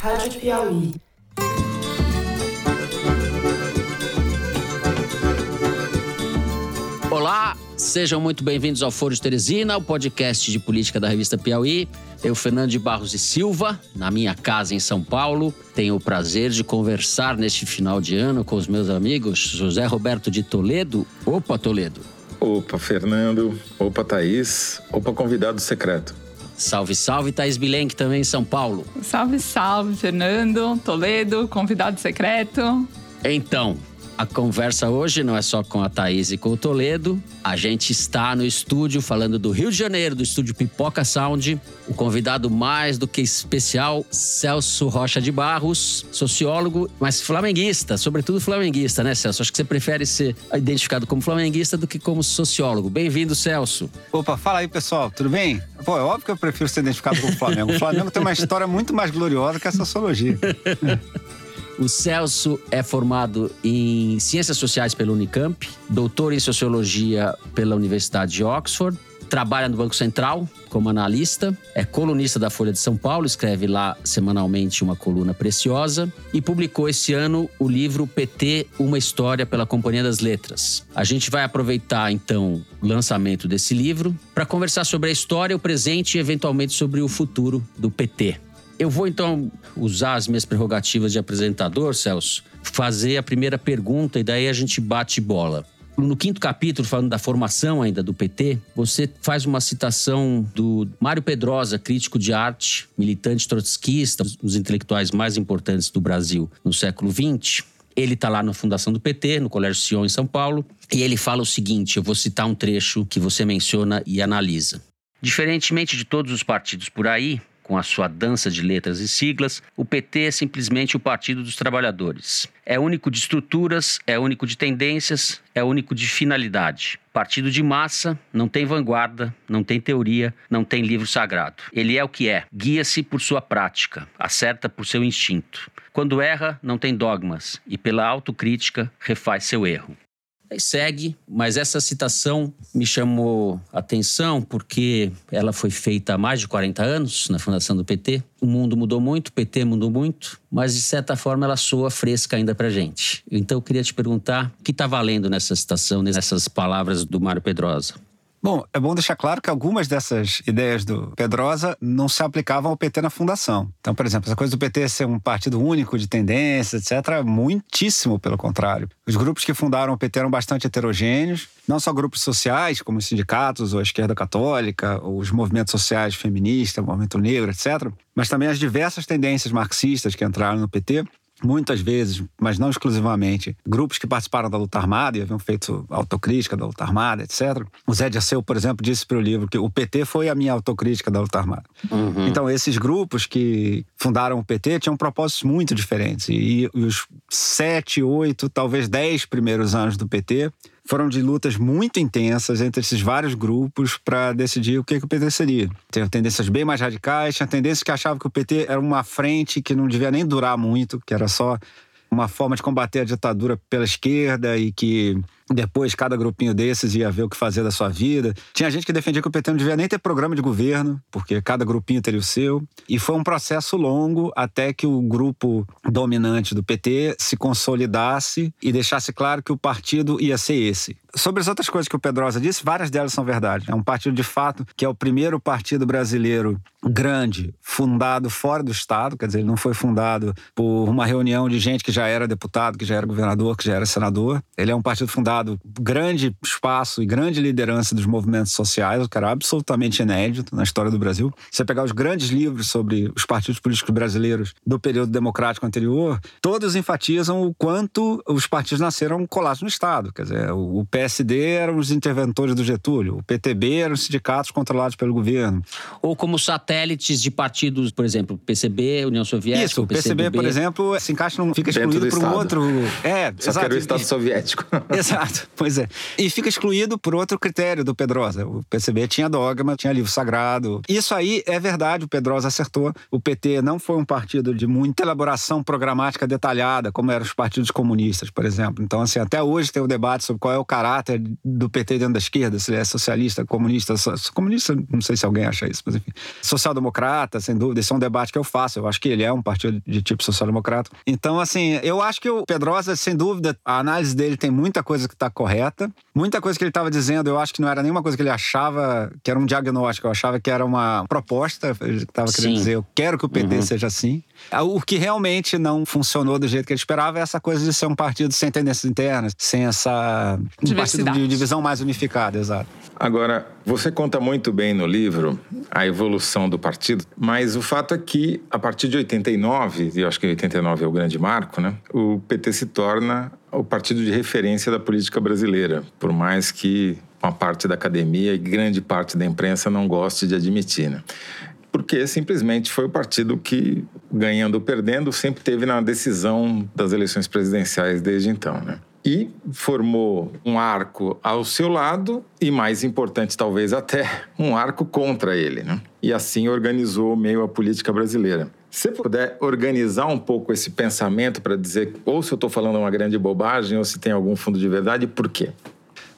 Rádio Piauí. Olá, sejam muito bem-vindos ao Foro de Teresina, o podcast de política da revista Piauí. Eu, Fernando de Barros e Silva, na minha casa em São Paulo, tenho o prazer de conversar neste final de ano com os meus amigos José Roberto de Toledo. Opa, Toledo. Opa, Fernando. Opa, Thaís. Opa, convidado secreto. Salve, salve, Thaís Bilenque, também em São Paulo. Salve, salve, Fernando, Toledo, convidado secreto. Então, a conversa hoje não é só com a Thaís e com o Toledo. A gente está no estúdio falando do Rio de Janeiro, do estúdio Pipoca Sound. O convidado mais do que especial, Celso Rocha de Barros, sociólogo, mas flamenguista, sobretudo flamenguista, né, Celso? Acho que você prefere ser identificado como flamenguista do que como sociólogo. Bem-vindo, Celso. Opa, fala aí, pessoal, tudo bem? Pô, é óbvio que eu prefiro ser identificado como Flamengo. O Flamengo tem uma história muito mais gloriosa que a sociologia. O Celso é formado em Ciências Sociais pela Unicamp, doutor em Sociologia pela Universidade de Oxford, trabalha no Banco Central como analista, é colunista da Folha de São Paulo, escreve lá semanalmente uma coluna preciosa e publicou esse ano o livro PT Uma História pela Companhia das Letras. A gente vai aproveitar então o lançamento desse livro para conversar sobre a história, o presente e eventualmente sobre o futuro do PT. Eu vou então usar as minhas prerrogativas de apresentador, Celso, fazer a primeira pergunta e daí a gente bate bola. No quinto capítulo, falando da formação ainda do PT, você faz uma citação do Mário Pedrosa, crítico de arte, militante trotskista, um dos intelectuais mais importantes do Brasil no século XX. Ele está lá na fundação do PT, no Colégio Sion, em São Paulo, e ele fala o seguinte: eu vou citar um trecho que você menciona e analisa. Diferentemente de todos os partidos por aí, com a sua dança de letras e siglas, o PT é simplesmente o Partido dos Trabalhadores. É único de estruturas, é único de tendências, é único de finalidade. Partido de massa, não tem vanguarda, não tem teoria, não tem livro sagrado. Ele é o que é, guia-se por sua prática, acerta por seu instinto. Quando erra, não tem dogmas e, pela autocrítica, refaz seu erro. Aí segue, mas essa citação me chamou atenção porque ela foi feita há mais de 40 anos na fundação do PT. O mundo mudou muito, o PT mudou muito, mas de certa forma ela soa fresca ainda pra gente. Então eu queria te perguntar o que está valendo nessa citação, nessas palavras do Mário Pedrosa. Bom, é bom deixar claro que algumas dessas ideias do Pedrosa não se aplicavam ao PT na fundação. Então, por exemplo, essa coisa do PT ser um partido único de tendência, etc., muitíssimo pelo contrário. Os grupos que fundaram o PT eram bastante heterogêneos, não só grupos sociais, como os sindicatos, ou a esquerda católica, ou os movimentos sociais feministas, o movimento negro, etc., mas também as diversas tendências marxistas que entraram no PT muitas vezes, mas não exclusivamente, grupos que participaram da luta armada e haviam feito autocrítica da luta armada, etc. O Zé Dirceu, por exemplo, disse para o livro que o PT foi a minha autocrítica da luta armada. Uhum. Então, esses grupos que fundaram o PT tinham propósitos muito diferentes. E, e os sete, oito, talvez dez primeiros anos do PT foram de lutas muito intensas entre esses vários grupos para decidir o que, que o PT seria. Tinha tendências bem mais radicais, tinha tendências que achavam que o PT era uma frente que não devia nem durar muito, que era só uma forma de combater a ditadura pela esquerda e que depois, cada grupinho desses ia ver o que fazer da sua vida. Tinha gente que defendia que o PT não devia nem ter programa de governo, porque cada grupinho teria o seu. E foi um processo longo até que o grupo dominante do PT se consolidasse e deixasse claro que o partido ia ser esse. Sobre as outras coisas que o Pedrosa disse, várias delas são verdade. É um partido de fato que é o primeiro partido brasileiro grande, fundado fora do Estado, quer dizer, ele não foi fundado por uma reunião de gente que já era deputado, que já era governador, que já era senador. Ele é um partido fundado dado grande espaço e grande liderança dos movimentos sociais, o que era absolutamente inédito na história do Brasil. Você pegar os grandes livros sobre os partidos políticos brasileiros do período democrático anterior, todos enfatizam o quanto os partidos nasceram colados no Estado. Quer dizer, o PSD eram os interventores do Getúlio, o PTB eram os sindicatos controlados pelo governo. Ou como satélites de partidos, por exemplo, PCB, União Soviética. Isso, o PCB, por exemplo, se encaixa num, fica excluído para um outro. É, Só exato. quero o Estado Soviético. Exato. Exato, pois é. E fica excluído por outro critério do Pedrosa. O PCB tinha dogma, tinha livro sagrado. Isso aí é verdade, o Pedrosa acertou. O PT não foi um partido de muita elaboração programática detalhada, como eram os partidos comunistas, por exemplo. Então, assim, até hoje tem o debate sobre qual é o caráter do PT dentro da esquerda, se ele é socialista, comunista. Comunista, não sei se alguém acha isso, mas enfim. Social-democrata, sem dúvida, esse é um debate que eu faço. Eu acho que ele é um partido de tipo social-democrata. Então, assim, eu acho que o Pedrosa, sem dúvida, a análise dele tem muita coisa está correta. Muita coisa que ele estava dizendo, eu acho que não era nenhuma coisa que ele achava que era um diagnóstico, eu achava que era uma proposta. Ele estava querendo dizer, eu quero que o PT uhum. seja assim. O que realmente não funcionou do jeito que ele esperava é essa coisa de ser um partido sem tendências internas, sem essa. Um partido de divisão mais unificada, exato. Agora, você conta muito bem no livro a evolução do partido, mas o fato é que, a partir de 89, e eu acho que 89 é o grande marco, né? O PT se torna o partido de referência da política brasileira, por mais que uma parte da academia e grande parte da imprensa não goste de admitir. Né? Porque simplesmente foi o partido que, ganhando ou perdendo, sempre teve na decisão das eleições presidenciais desde então. Né? E formou um arco ao seu lado e, mais importante talvez até, um arco contra ele. Né? E assim organizou meio a política brasileira. Se puder organizar um pouco esse pensamento para dizer ou se eu estou falando uma grande bobagem ou se tem algum fundo de verdade, por quê?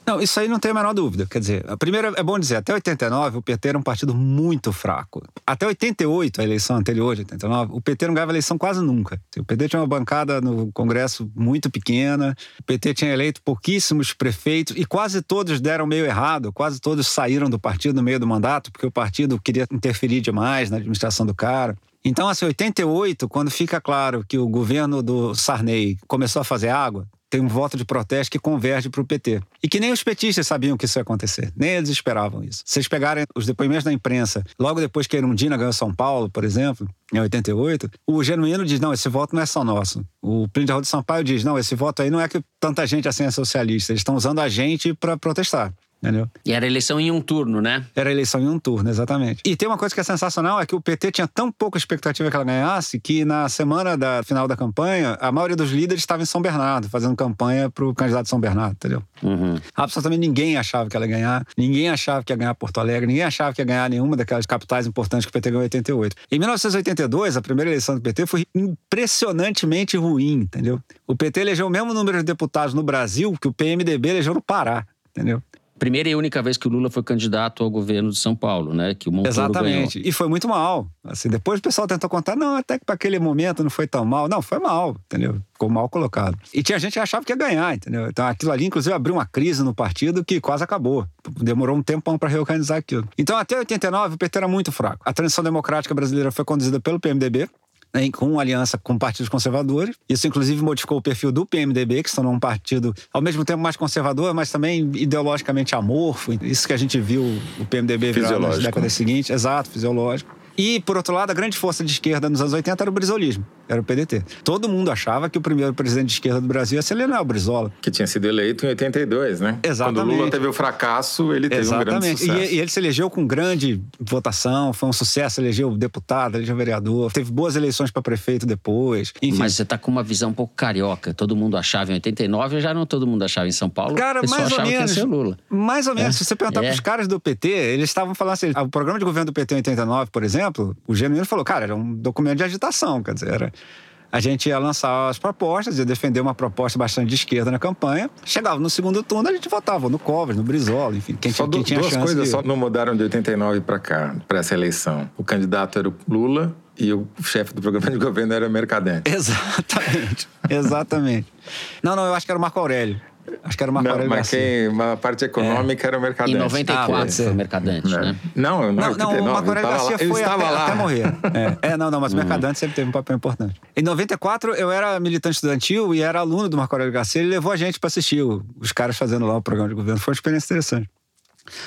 Não, isso aí não tem a menor dúvida. Quer dizer, a primeira é bom dizer, até 89 o PT era um partido muito fraco. Até 88, a eleição anterior de 89, o PT não ganhava eleição quase nunca. O PT tinha uma bancada no Congresso muito pequena, o PT tinha eleito pouquíssimos prefeitos e quase todos deram meio errado, quase todos saíram do partido no meio do mandato, porque o partido queria interferir demais na administração do cara. Então, assim, 88, quando fica claro que o governo do Sarney começou a fazer água, tem um voto de protesto que converge para o PT. E que nem os petistas sabiam que isso ia acontecer, nem eles esperavam isso. Se vocês pegarem os depoimentos da imprensa, logo depois que Erundina ganhou São Paulo, por exemplo, em 88, o Genuíno diz: não, esse voto não é só nosso. O Plínio de Sampaio diz: não, esse voto aí não é que tanta gente assim é socialista, eles estão usando a gente para protestar. Entendeu? E era eleição em um turno, né? Era eleição em um turno, exatamente. E tem uma coisa que é sensacional, é que o PT tinha tão pouca expectativa que ela ganhasse, que na semana da final da campanha, a maioria dos líderes estava em São Bernardo, fazendo campanha para o candidato de São Bernardo, entendeu? Uhum. Absolutamente ninguém achava que ela ia ganhar, ninguém achava que ia ganhar Porto Alegre, ninguém achava que ia ganhar nenhuma daquelas capitais importantes que o PT ganhou em 88. Em 1982, a primeira eleição do PT foi impressionantemente ruim, entendeu? O PT elegeu o mesmo número de deputados no Brasil que o PMDB elegeu no Pará, entendeu? Primeira e única vez que o Lula foi candidato ao governo de São Paulo, né? Que o Montoro Exatamente. Ganhou. E foi muito mal. Assim, depois o pessoal tentou contar, não, até que para aquele momento não foi tão mal. Não, foi mal, entendeu? Ficou mal colocado. E tinha gente que achava que ia ganhar, entendeu? Então aquilo ali, inclusive, abriu uma crise no partido que quase acabou. Demorou um tempão para reorganizar aquilo. Então, até 89, o PT era muito fraco. A transição democrática brasileira foi conduzida pelo PMDB, né, com aliança com partidos conservadores. Isso, inclusive, modificou o perfil do PMDB, que se tornou um partido, ao mesmo tempo, mais conservador, mas também ideologicamente amorfo. Isso que a gente viu o PMDB virar nas décadas seguintes. Exato, fisiológico. E, por outro lado, a grande força de esquerda nos anos 80 era o brisolismo, era o PDT. Todo mundo achava que o primeiro presidente de esquerda do Brasil ia ser Leonel Brizola. Que tinha sido eleito em 82, né? Exatamente. Quando o Lula teve o fracasso, ele teve Exatamente. um grande sucesso. E, e ele se elegeu com grande votação, foi um sucesso, elegeu deputado, elegeu vereador, teve boas eleições para prefeito depois. Enfim. Mas você tá com uma visão um pouco carioca. Todo mundo achava em 89, já não todo mundo achava em São Paulo. Cara, mais ou menos. Que ia ser Lula. Mais ou menos. É. Se você perguntar é. para os caras do PT, eles estavam falando assim: o programa de governo do PT em 89, por exemplo, o Genuíno falou, cara, era um documento de agitação, quer dizer, era a gente ia lançar as propostas, ia defender uma proposta bastante de esquerda na campanha. Chegava no segundo turno, a gente votava no Covas, no Brizola, enfim, quem, só quem tinha duas chance. Duas coisas de... só não mudaram de 89 para cá, para essa eleição. O candidato era o Lula e o chefe do programa de governo era o Mercadante. Exatamente, exatamente. Não, não, eu acho que era o Marco Aurélio. Acho que era uma não, mas quem, a parte econômica é. era o Mercadante. Em 94 ah, foi o Mercadante, né? Não, não, não, não o Marco Aurélio Garcia foi até, lá. até morrer. É. é. não, não, mas o uhum. Mercadante sempre teve um papel importante. Em 94, eu era militante estudantil e era aluno do Marco Aurélio Garcia. Ele levou a gente para assistir os caras fazendo lá o programa de governo. Foi uma experiência interessante.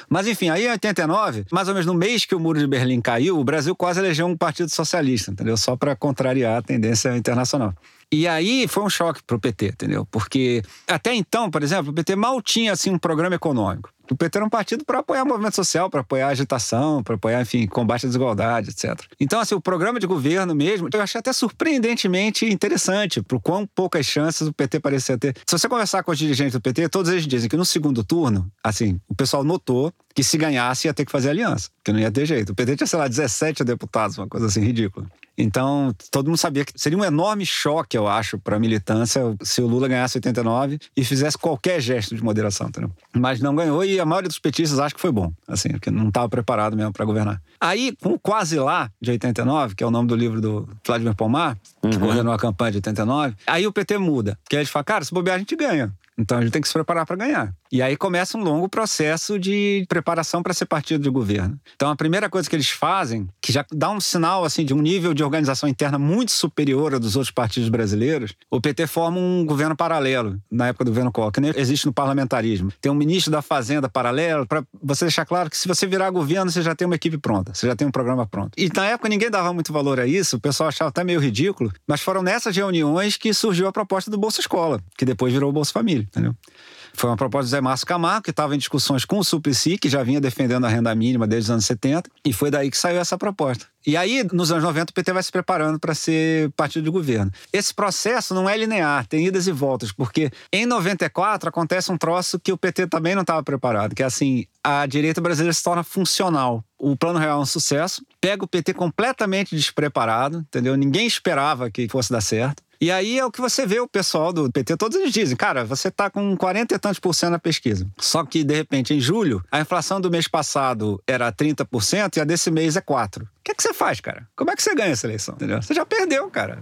Mas enfim, aí em 89, mais ou menos no mês que o Muro de Berlim caiu, o Brasil quase elegeu um partido socialista, entendeu? Só para contrariar a tendência internacional. E aí foi um choque para o PT, entendeu? Porque até então, por exemplo, o PT mal tinha assim um programa econômico. O PT era um partido para apoiar o movimento social, para apoiar a agitação, para apoiar, enfim, combate à desigualdade, etc. Então, assim, o programa de governo mesmo, eu achei até surpreendentemente interessante pro quão poucas chances o PT parecia ter. Se você conversar com os dirigentes do PT, todos eles dizem que no segundo turno, assim, o pessoal notou que se ganhasse ia ter que fazer aliança, que não ia ter jeito. O PT tinha, sei lá, 17 deputados, uma coisa assim ridícula. Então, todo mundo sabia que seria um enorme choque, eu acho, para a militância se o Lula ganhasse 89 e fizesse qualquer gesto de moderação, entendeu? Mas não ganhou e a maioria dos petistas acha que foi bom, assim, porque não estava preparado mesmo para governar. Aí, com Quase Lá, de 89, que é o nome do livro do Vladimir Pomar, que uhum. coordenou a campanha de 89, aí o PT muda. Porque eles falam, cara, se bobear a gente ganha. Então gente tem que se preparar para ganhar. E aí começa um longo processo de preparação para ser partido de governo. Então a primeira coisa que eles fazem, que já dá um sinal assim de um nível de organização interna muito superior ao dos outros partidos brasileiros, o PT forma um governo paralelo na época do governo Collor, que nem existe no parlamentarismo. Tem um ministro da Fazenda paralelo para você deixar claro que se você virar governo você já tem uma equipe pronta, você já tem um programa pronto. E na época ninguém dava muito valor a isso, o pessoal achava até meio ridículo, mas foram nessas reuniões que surgiu a proposta do Bolsa Escola, que depois virou Bolsa Família, entendeu? Foi uma proposta do Zé Márcio Camargo, que estava em discussões com o Suplicy, que já vinha defendendo a renda mínima desde os anos 70, e foi daí que saiu essa proposta. E aí, nos anos 90, o PT vai se preparando para ser partido de governo. Esse processo não é linear, tem idas e voltas, porque em 94 acontece um troço que o PT também não estava preparado, que é assim, a direita brasileira se torna funcional. O Plano Real é um sucesso, pega o PT completamente despreparado, entendeu? Ninguém esperava que fosse dar certo. E aí é o que você vê o pessoal do PT, todos eles dizem, cara, você tá com 40 e tantos por cento na pesquisa. Só que, de repente, em julho, a inflação do mês passado era 30% e a desse mês é 4%. O que é que você faz, cara? Como é que você ganha essa eleição? Entendeu? Você já perdeu, cara.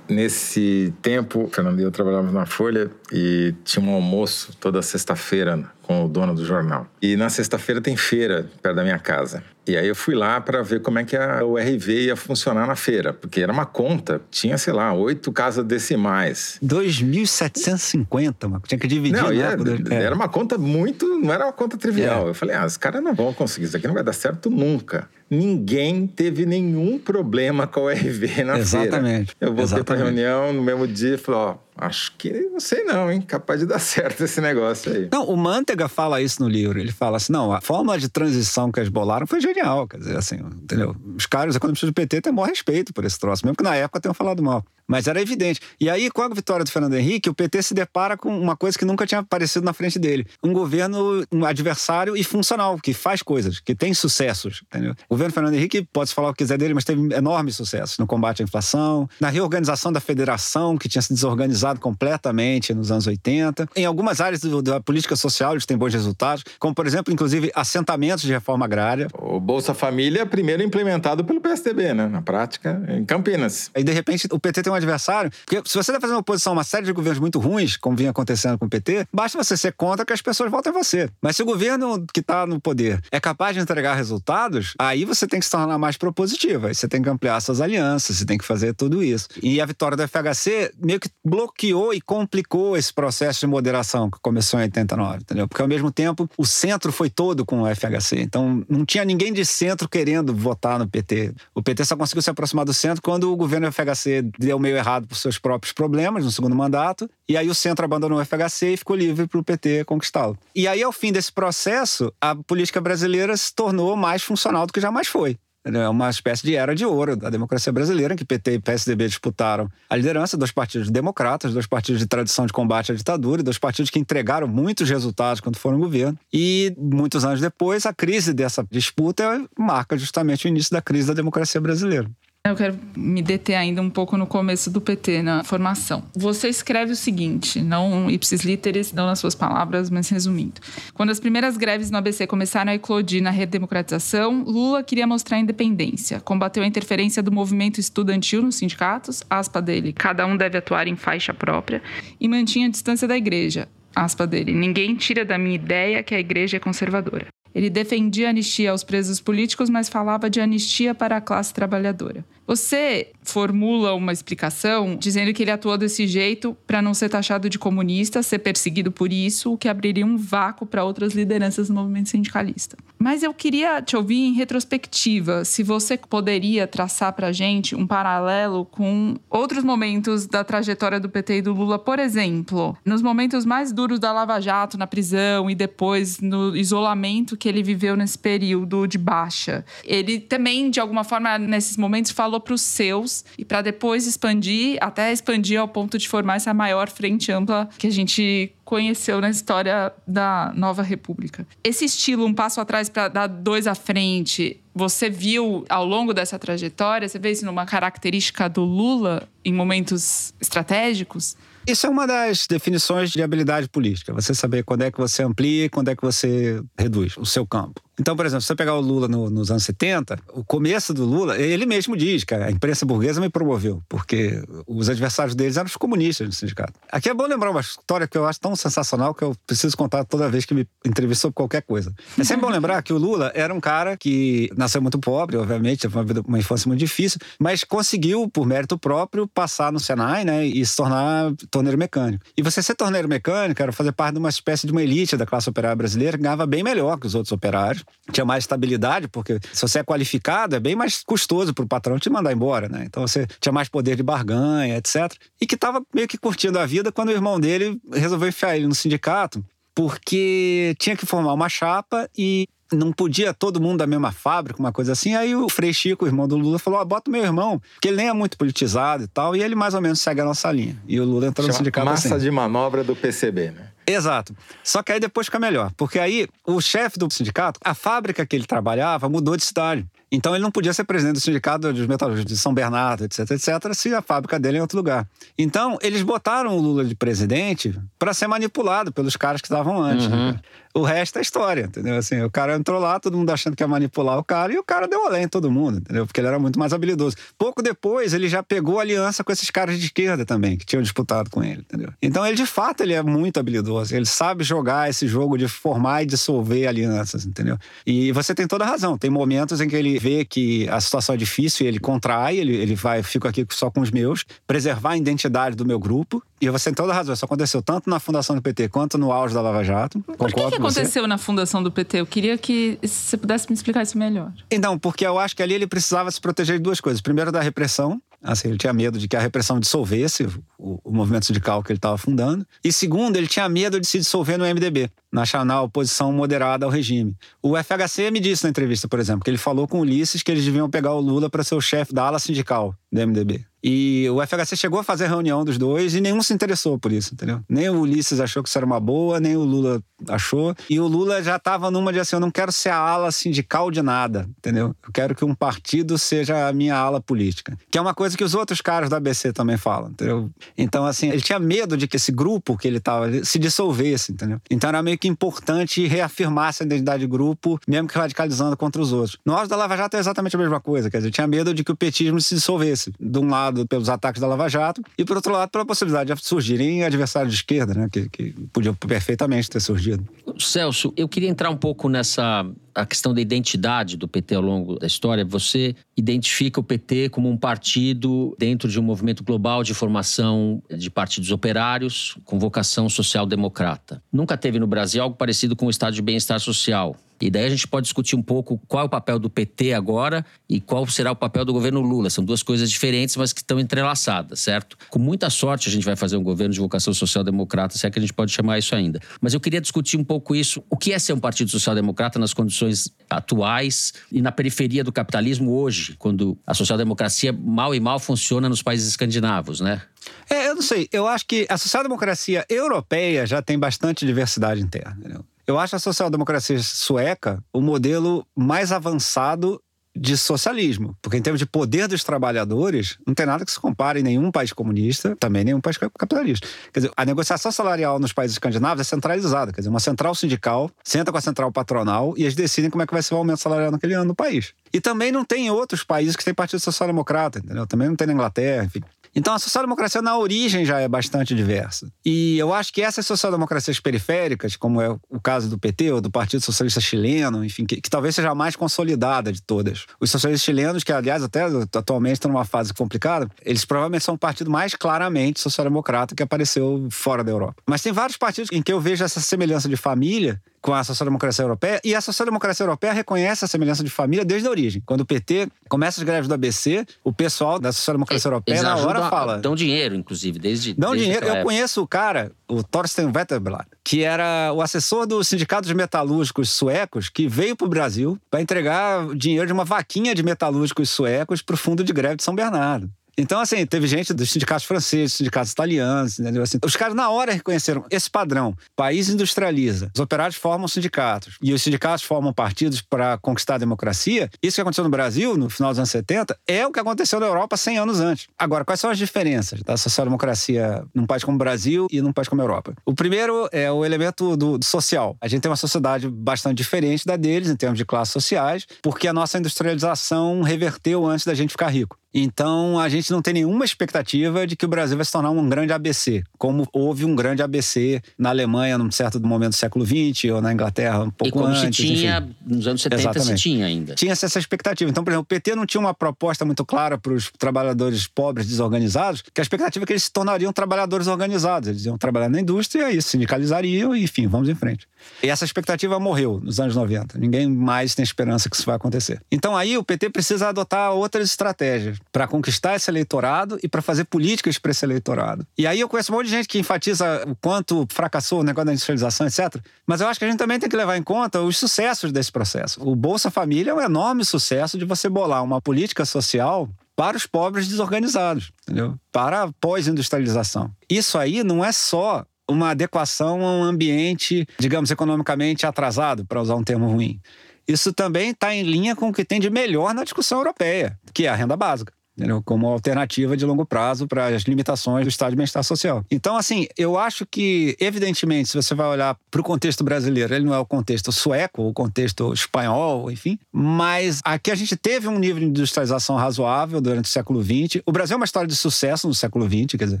Nesse tempo, Fernando e eu trabalhávamos na Folha e tinha um almoço toda sexta-feira com o dono do jornal. E na sexta-feira tem feira perto da minha casa. E aí eu fui lá para ver como é que a, o RV ia funcionar na feira, porque era uma conta, tinha, sei lá, oito casas decimais. 2.750, mano. Tinha que dividir. Não, né? era, é. era uma conta muito, não era uma conta trivial. É. Eu falei, ah, os caras não vão conseguir, isso aqui não vai dar certo nunca. Ninguém teve nenhum problema com o RV na Exatamente. feira. Exatamente. Eu voltei para reunião no mesmo dia e falei, ó, Acho que não sei não, hein? Capaz de dar certo esse negócio aí. Não, o Mantega fala isso no livro. Ele fala assim: não, a fórmula de transição que eles bolaram foi genial. Quer dizer, assim, entendeu? Os caras, os economistas do PT têm maior respeito por esse troço, mesmo que na época tenham falado mal. Mas era evidente. E aí, com a vitória do Fernando Henrique, o PT se depara com uma coisa que nunca tinha aparecido na frente dele. Um governo adversário e funcional, que faz coisas, que tem sucessos. Entendeu? O governo Fernando Henrique, pode-se falar o que quiser dele, mas teve enormes sucessos no combate à inflação, na reorganização da federação, que tinha se desorganizado completamente nos anos 80. Em algumas áreas do, da política social, eles têm bons resultados, como, por exemplo, inclusive, assentamentos de reforma agrária. O Bolsa Família, primeiro implementado pelo PSDB, né? Na prática, em Campinas. Aí, de repente, o PT tem uma adversário. Porque se você está fazendo oposição a uma série de governos muito ruins, como vinha acontecendo com o PT, basta você ser contra que as pessoas votem em você. Mas se o governo que está no poder é capaz de entregar resultados, aí você tem que se tornar mais propositiva. Aí você tem que ampliar suas alianças, você tem que fazer tudo isso. E a vitória do FHC meio que bloqueou e complicou esse processo de moderação que começou em 89, entendeu? Porque ao mesmo tempo o centro foi todo com o FHC. Então não tinha ninguém de centro querendo votar no PT. O PT só conseguiu se aproximar do centro quando o governo FHC deu meio errado por seus próprios problemas no segundo mandato, e aí o centro abandonou o FHC e ficou livre para o PT conquistá-lo. E aí, ao fim desse processo, a política brasileira se tornou mais funcional do que jamais foi. É uma espécie de era de ouro da democracia brasileira, em que PT e PSDB disputaram a liderança, dois partidos democratas, dois partidos de tradição de combate à ditadura, dois partidos que entregaram muitos resultados quando foram governo. E muitos anos depois, a crise dessa disputa marca justamente o início da crise da democracia brasileira. Eu quero me deter ainda um pouco no começo do PT, na formação. Você escreve o seguinte, não ipsis literis, não nas suas palavras, mas resumindo. Quando as primeiras greves no ABC começaram a eclodir na redemocratização, Lula queria mostrar independência, combateu a interferência do movimento estudantil nos sindicatos, aspa dele, cada um deve atuar em faixa própria, e mantinha a distância da igreja, aspa dele, ninguém tira da minha ideia que a igreja é conservadora. Ele defendia anistia aos presos políticos, mas falava de anistia para a classe trabalhadora. Você formula uma explicação dizendo que ele atuou desse jeito para não ser taxado de comunista, ser perseguido por isso, o que abriria um vácuo para outras lideranças do movimento sindicalista. Mas eu queria te ouvir em retrospectiva, se você poderia traçar para gente um paralelo com outros momentos da trajetória do PT e do Lula, por exemplo, nos momentos mais duros da Lava Jato, na prisão e depois no isolamento que ele viveu nesse período de baixa. Ele também, de alguma forma, nesses momentos, falou para os seus e para depois expandir, até expandir ao ponto de formar essa maior frente ampla que a gente conheceu na história da Nova República. Esse estilo, um passo atrás para dar dois à frente, você viu ao longo dessa trajetória? Você vê isso numa característica do Lula em momentos estratégicos? Isso é uma das definições de habilidade política. Você saber quando é que você amplia e quando é que você reduz o seu campo. Então, por exemplo, se você pegar o Lula no, nos anos 70, o começo do Lula, ele mesmo diz que a imprensa burguesa me promoveu, porque os adversários deles eram os comunistas no sindicato. Aqui é bom lembrar uma história que eu acho tão sensacional que eu preciso contar toda vez que me entrevistou qualquer coisa. É sempre bom lembrar que o Lula era um cara que nasceu muito pobre, obviamente, teve uma, vida, uma infância muito difícil, mas conseguiu, por mérito próprio, passar no Senai né, e se tornar torneiro mecânico. E você ser torneiro mecânico era fazer parte de uma espécie de uma elite da classe operária brasileira que ganhava bem melhor que os outros operários tinha mais estabilidade, porque se você é qualificado, é bem mais custoso para o patrão te mandar embora, né? Então você tinha mais poder de barganha, etc. E que estava meio que curtindo a vida quando o irmão dele resolveu enfiar ele no sindicato, porque tinha que formar uma chapa e não podia todo mundo da mesma fábrica, uma coisa assim. Aí o Frei Chico, o irmão do Lula, falou: ah, bota o meu irmão, porque ele nem é muito politizado e tal, e ele mais ou menos segue a nossa linha. E o Lula entrou Chama no sindicato massa assim. de manobra do PCB, né? Exato. Só que aí depois fica melhor, porque aí o chefe do sindicato, a fábrica que ele trabalhava mudou de cidade. Então ele não podia ser presidente do sindicato dos metalúrgicos de São Bernardo, etc, etc, se a fábrica dele é em outro lugar. Então eles botaram o Lula de presidente para ser manipulado pelos caras que estavam antes. Uhum. Né? O resto é história, entendeu? Assim, o cara entrou lá, todo mundo achando que ia manipular o cara, e o cara deu além em todo mundo, entendeu? Porque ele era muito mais habilidoso. Pouco depois, ele já pegou aliança com esses caras de esquerda também, que tinham disputado com ele, entendeu? Então, ele, de fato, ele é muito habilidoso. Ele sabe jogar esse jogo de formar e dissolver alianças, entendeu? E você tem toda a razão. Tem momentos em que ele vê que a situação é difícil e ele contrai, ele, ele vai, fico aqui só com os meus, preservar a identidade do meu grupo. E você tem toda a razão. Isso aconteceu tanto na fundação do PT quanto no auge da Lava Jato. Por que, que aconteceu na fundação do PT? Eu queria que você pudesse me explicar isso melhor. Então, porque eu acho que ali ele precisava se proteger de duas coisas. Primeiro, da repressão. Assim, ele tinha medo de que a repressão dissolvesse o, o movimento sindical que ele estava fundando. E segundo, ele tinha medo de se dissolver no MDB, na, na oposição moderada ao regime. O FHC me disse na entrevista, por exemplo, que ele falou com o Ulisses que eles deviam pegar o Lula para ser o chefe da ala sindical do MDB. E o FHC chegou a fazer reunião dos dois e nenhum se interessou por isso, entendeu? Nem o Ulisses achou que isso era uma boa, nem o Lula achou. E o Lula já estava numa de assim: eu não quero ser a ala sindical de nada, entendeu? Eu quero que um partido seja a minha ala política. Que é uma coisa que os outros caras da ABC também falam, entendeu? Então, assim, ele tinha medo de que esse grupo que ele estava se dissolvesse, entendeu? Então era meio que importante reafirmar essa identidade de grupo, mesmo que radicalizando contra os outros. No auge da Lava Jato é exatamente a mesma coisa, quer dizer, tinha medo de que o petismo se dissolvesse. De um lado, pelos ataques da Lava Jato, e por outro lado, pela possibilidade de surgirem adversários de esquerda, né? Que, que podiam perfeitamente ter surgido. Celso, eu queria entrar um pouco nessa a questão da identidade do PT ao longo da história. Você identifica o PT como um partido dentro de um movimento global de formação de partidos operários com vocação social-democrata. Nunca teve no Brasil algo parecido com o estado de bem-estar social. E daí a gente pode discutir um pouco qual é o papel do PT agora e qual será o papel do governo Lula. São duas coisas diferentes, mas que estão entrelaçadas, certo? Com muita sorte a gente vai fazer um governo de vocação social-democrata, se é que a gente pode chamar isso ainda. Mas eu queria discutir um pouco isso. O que é ser um partido social-democrata nas condições atuais e na periferia do capitalismo hoje, quando a social-democracia mal e mal funciona nos países escandinavos, né? É, eu não sei. Eu acho que a social-democracia europeia já tem bastante diversidade interna. Entendeu? Eu acho a social-democracia sueca o modelo mais avançado de socialismo. Porque em termos de poder dos trabalhadores, não tem nada que se compare em nenhum país comunista, também nenhum país capitalista. Quer dizer, a negociação salarial nos países escandinavos é centralizada. Quer dizer, uma central sindical senta com a central patronal e eles decidem como é que vai ser o aumento salarial naquele ano no país. E também não tem em outros países que têm partido social-democrata, entendeu? Também não tem na Inglaterra, enfim. Então a social-democracia na origem já é bastante diversa. E eu acho que essas social-democracias periféricas, como é o caso do PT ou do Partido Socialista Chileno, enfim, que, que talvez seja a mais consolidada de todas. Os socialistas chilenos, que aliás até atualmente estão numa fase complicada, eles provavelmente são o partido mais claramente social-democrata que apareceu fora da Europa. Mas tem vários partidos em que eu vejo essa semelhança de família com a social-democracia europeia, e a social-democracia europeia reconhece a semelhança de família desde a origem. Quando o PT começa as greves do ABC, o pessoal da social-democracia europeia na hora fala... Dão dinheiro, inclusive, desde Dão desde dinheiro. Eu época. conheço o cara, o Thorsten Wetterblad, que era o assessor dos sindicatos metalúrgicos suecos, que veio para o Brasil para entregar dinheiro de uma vaquinha de metalúrgicos suecos para o fundo de greve de São Bernardo. Então, assim, teve gente dos sindicatos franceses, sindicatos italianos, entendeu? Assim, os caras na hora reconheceram esse padrão. País industrializa, os operários formam sindicatos e os sindicatos formam partidos para conquistar a democracia. Isso que aconteceu no Brasil, no final dos anos 70, é o que aconteceu na Europa 100 anos antes. Agora, quais são as diferenças da social-democracia num país como o Brasil e num país como a Europa? O primeiro é o elemento do, do social. A gente tem uma sociedade bastante diferente da deles em termos de classes sociais, porque a nossa industrialização reverteu antes da gente ficar rico. Então, a gente não tem nenhuma expectativa de que o Brasil vai se tornar um grande ABC, como houve um grande ABC na Alemanha num certo momento do século XX, ou na Inglaterra um pouco E como antes. se tinha, enfim. nos anos 70 Exatamente. se tinha ainda. Tinha-se essa expectativa. Então, por exemplo, o PT não tinha uma proposta muito clara para os trabalhadores pobres desorganizados, que a expectativa é que eles se tornariam trabalhadores organizados. Eles iam trabalhar na indústria e se sindicalizariam, e, enfim, vamos em frente. E essa expectativa morreu nos anos 90. Ninguém mais tem esperança que isso vai acontecer. Então, aí o PT precisa adotar outras estratégias para conquistar esse eleitorado e para fazer políticas para esse eleitorado. E aí eu conheço um monte de gente que enfatiza o quanto fracassou o negócio da industrialização, etc. Mas eu acho que a gente também tem que levar em conta os sucessos desse processo. O Bolsa Família é um enorme sucesso de você bolar uma política social para os pobres desorganizados, entendeu? Para a pós-industrialização. Isso aí não é só uma adequação a um ambiente, digamos, economicamente atrasado, para usar um termo ruim. Isso também está em linha com o que tem de melhor na discussão europeia, que é a renda básica. Entendeu? Como alternativa de longo prazo para as limitações do estado de bem-estar social. Então, assim, eu acho que, evidentemente, se você vai olhar para o contexto brasileiro, ele não é o contexto sueco, o contexto espanhol, enfim, mas aqui a gente teve um nível de industrialização razoável durante o século XX. O Brasil é uma história de sucesso no século XX, quer dizer,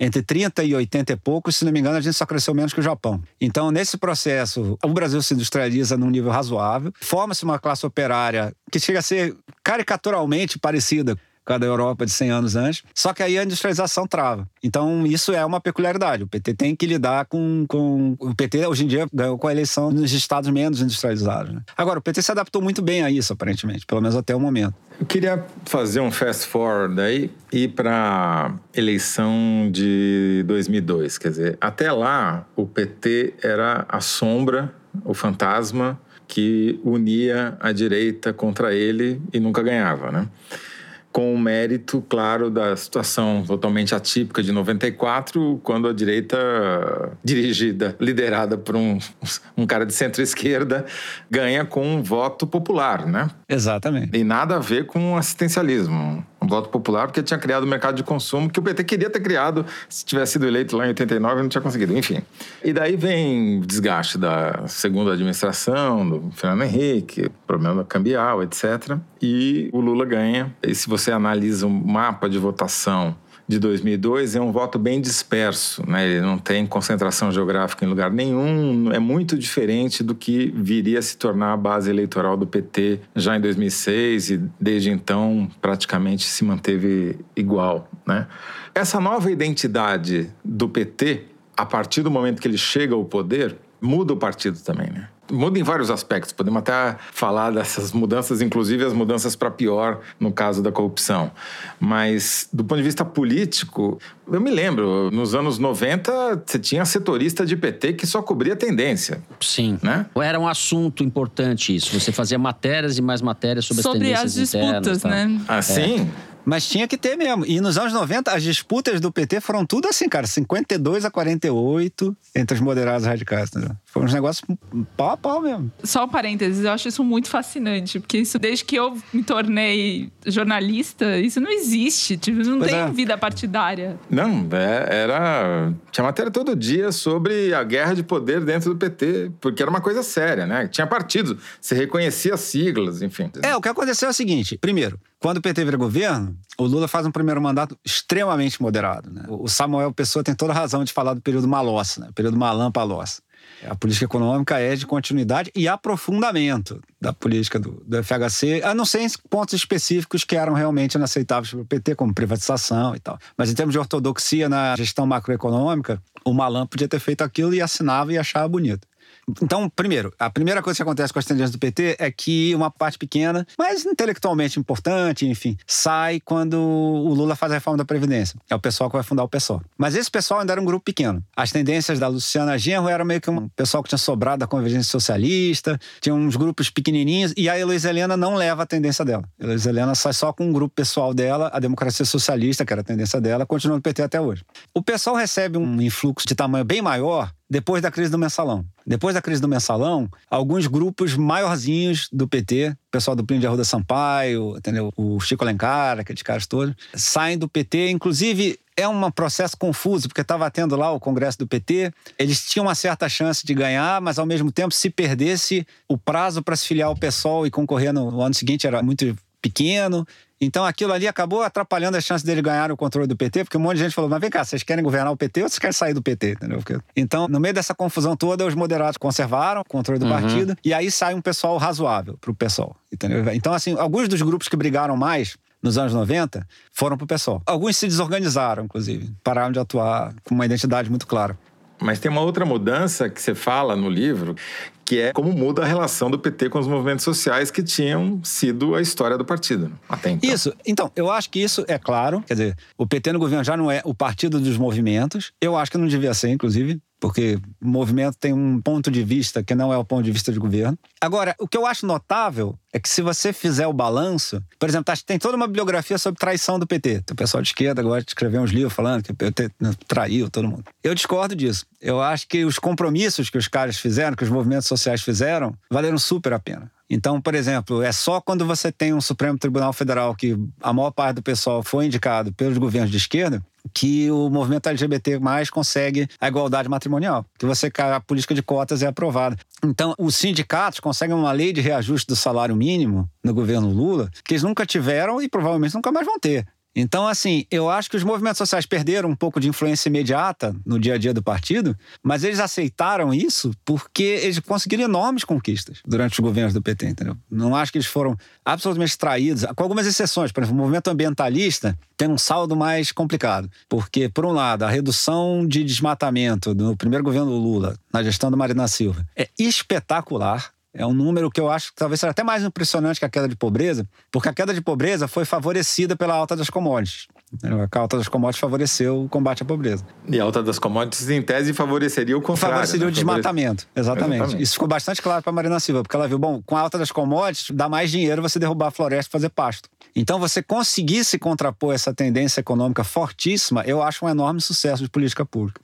entre 30 e 80 e poucos, se não me engano, a gente só cresceu menos que o Japão. Então, nesse processo, o Brasil se industrializa num nível razoável, forma-se uma classe operária que chega a ser caricaturalmente parecida com a da Europa de 100 anos antes. Só que aí a industrialização trava. Então, isso é uma peculiaridade. O PT tem que lidar com. com... O PT, hoje em dia, ganhou com a eleição nos estados menos industrializados. Né? Agora, o PT se adaptou muito bem a isso, aparentemente, pelo menos até o momento. Eu queria fazer um fast forward aí e para eleição de 2002. Quer dizer, até lá, o PT era a sombra, o fantasma que unia a direita contra ele e nunca ganhava, né? Com o mérito, claro, da situação totalmente atípica de 94, quando a direita, dirigida, liderada por um, um cara de centro-esquerda, ganha com um voto popular, né? Exatamente. E nada a ver com assistencialismo. Um voto popular porque tinha criado o mercado de consumo que o PT queria ter criado se tivesse sido eleito lá em 89 não tinha conseguido. Enfim. E daí vem o desgaste da segunda administração, do Fernando Henrique, problema cambial, etc. E o Lula ganha. E se você analisa o mapa de votação de 2002 é um voto bem disperso, né? Ele não tem concentração geográfica em lugar nenhum, é muito diferente do que viria a se tornar a base eleitoral do PT já em 2006 e desde então praticamente se manteve igual, né? Essa nova identidade do PT, a partir do momento que ele chega ao poder, muda o partido também, né? Muda em vários aspectos. Podemos até falar dessas mudanças, inclusive as mudanças para pior no caso da corrupção. Mas, do ponto de vista político, eu me lembro, nos anos 90, você tinha setorista de PT que só cobria tendência. Sim. Né? Era um assunto importante isso. Você fazia matérias e mais matérias sobre, Sobre as as tendências internas. disputas, tal. né? Assim, Mas tinha que ter mesmo. E nos anos 90, as disputas do PT foram tudo assim, cara. 52 a 48 entre os moderados e radicais. Entendeu? Foi uns negócios pau a pau mesmo. Só um parênteses, eu acho isso muito fascinante, porque isso, desde que eu me tornei jornalista, isso não existe. Tipo, não Pois tem é. vida partidária. Não, é- era. Tinha matéria todo dia sobre a guerra de poder dentro do PT, porque era uma coisa séria, né? Tinha partidos, você reconhecia as siglas, enfim. É, o que aconteceu é o seguinte: primeiro, quando o PT vira governo, o Lula faz um primeiro mandato extremamente moderado. Né? O Samuel Pessoa tem toda a razão de falar do período Malossi, né? período Malan-Palocci. A política econômica é de continuidade e aprofundamento da política do, do FHC, a não ser em pontos específicos que eram realmente inaceitáveis para o PT, como privatização e tal. Mas em termos de ortodoxia na gestão macroeconômica, o Malan podia ter feito aquilo e assinava e achava bonito. Então, primeiro, a primeira coisa que acontece com as tendências do PT é que uma parte pequena, mas intelectualmente importante, enfim, sai quando o Lula faz a reforma da Previdência. É o pessoal que vai fundar o PSOL. Mas esse pessoal ainda era um grupo pequeno. As tendências da Luciana Genro eram meio que um pessoal que tinha sobrado da convergência socialista, tinha uns grupos pequenininhos, e a Heloísa Helena não leva a tendência dela. A Heloísa Helena sai só com um grupo pessoal dela, a democracia socialista, que era a tendência dela, continua no PT até hoje. O pessoal recebe um influxo de tamanho bem maior depois da crise do mensalão. Depois da crise do mensalão, alguns grupos maiorzinhos do PT, o pessoal do Plínio de Arruda Sampaio, entendeu? o Chico Alencar, aqueles caras todos, saem do PT. Inclusive, é um processo confuso, porque estava tendo lá o congresso do PT, eles tinham uma certa chance de ganhar, mas ao mesmo tempo, se perdesse o prazo para se filiar ao PSOL e concorrer no ano seguinte era muito pequeno. Então aquilo ali acabou atrapalhando as chances dele ganhar o controle do PT, porque um monte de gente falou: mas vem cá, vocês querem governar o PT ou vocês querem sair do PT? Entendeu? Então, no meio dessa confusão toda, os moderados conservaram o controle do uhum. partido e aí sai um pessoal razoável pro pessoal. Entendeu? Então, assim, alguns dos grupos que brigaram mais nos anos 90 foram pro pessoal. Alguns se desorganizaram, inclusive, pararam de atuar com uma identidade muito clara. Mas tem uma outra mudança que você fala no livro, que é como muda a relação do PT com os movimentos sociais que tinham sido a história do partido até então. Isso. Então, eu acho que isso é claro. Quer dizer, o PT no governo já não é o partido dos movimentos. Eu acho que não devia ser, inclusive porque o movimento tem um ponto de vista que não é o ponto de vista de governo. Agora, o que eu acho notável é que se você fizer o balanço, por exemplo, tem toda uma bibliografia sobre traição do PT. O pessoal de esquerda agora escreveu uns livros falando que o PT traiu todo mundo. Eu discordo disso. Eu acho que os compromissos que os caras fizeram, que os movimentos sociais fizeram, valeram super a pena. Então, por exemplo, é só quando você tem um Supremo Tribunal Federal que a maior parte do pessoal foi indicado pelos governos de esquerda, que o movimento LGBT mais consegue a igualdade matrimonial, que você a política de cotas é aprovada. Então, os sindicatos conseguem uma lei de reajuste do salário mínimo no governo Lula, que eles nunca tiveram e provavelmente nunca mais vão ter. Então, assim, eu acho que os movimentos sociais perderam um pouco de influência imediata no dia a dia do partido, mas eles aceitaram isso porque eles conseguiram enormes conquistas durante os governos do PT, entendeu? Não acho que eles foram absolutamente traídos, com algumas exceções. Por exemplo, o movimento ambientalista tem um saldo mais complicado, porque, por um lado, a redução de desmatamento no primeiro governo do Lula, na gestão do Marina Silva, é espetacular. É um número que eu acho que talvez seja até mais impressionante que a queda de pobreza, porque a queda de pobreza foi favorecida pela alta das commodities. A alta das commodities favoreceu o combate à pobreza. E a alta das commodities, em tese, favoreceria o contrário. Favoreceria né? o desmatamento, exatamente. exatamente. Isso ficou bastante claro para a Marina Silva, porque ela viu, bom, com a alta das commodities, dá mais dinheiro você derrubar a floresta e fazer pasto. Então, você conseguir se contrapor essa tendência econômica fortíssima, eu acho um enorme sucesso de política pública.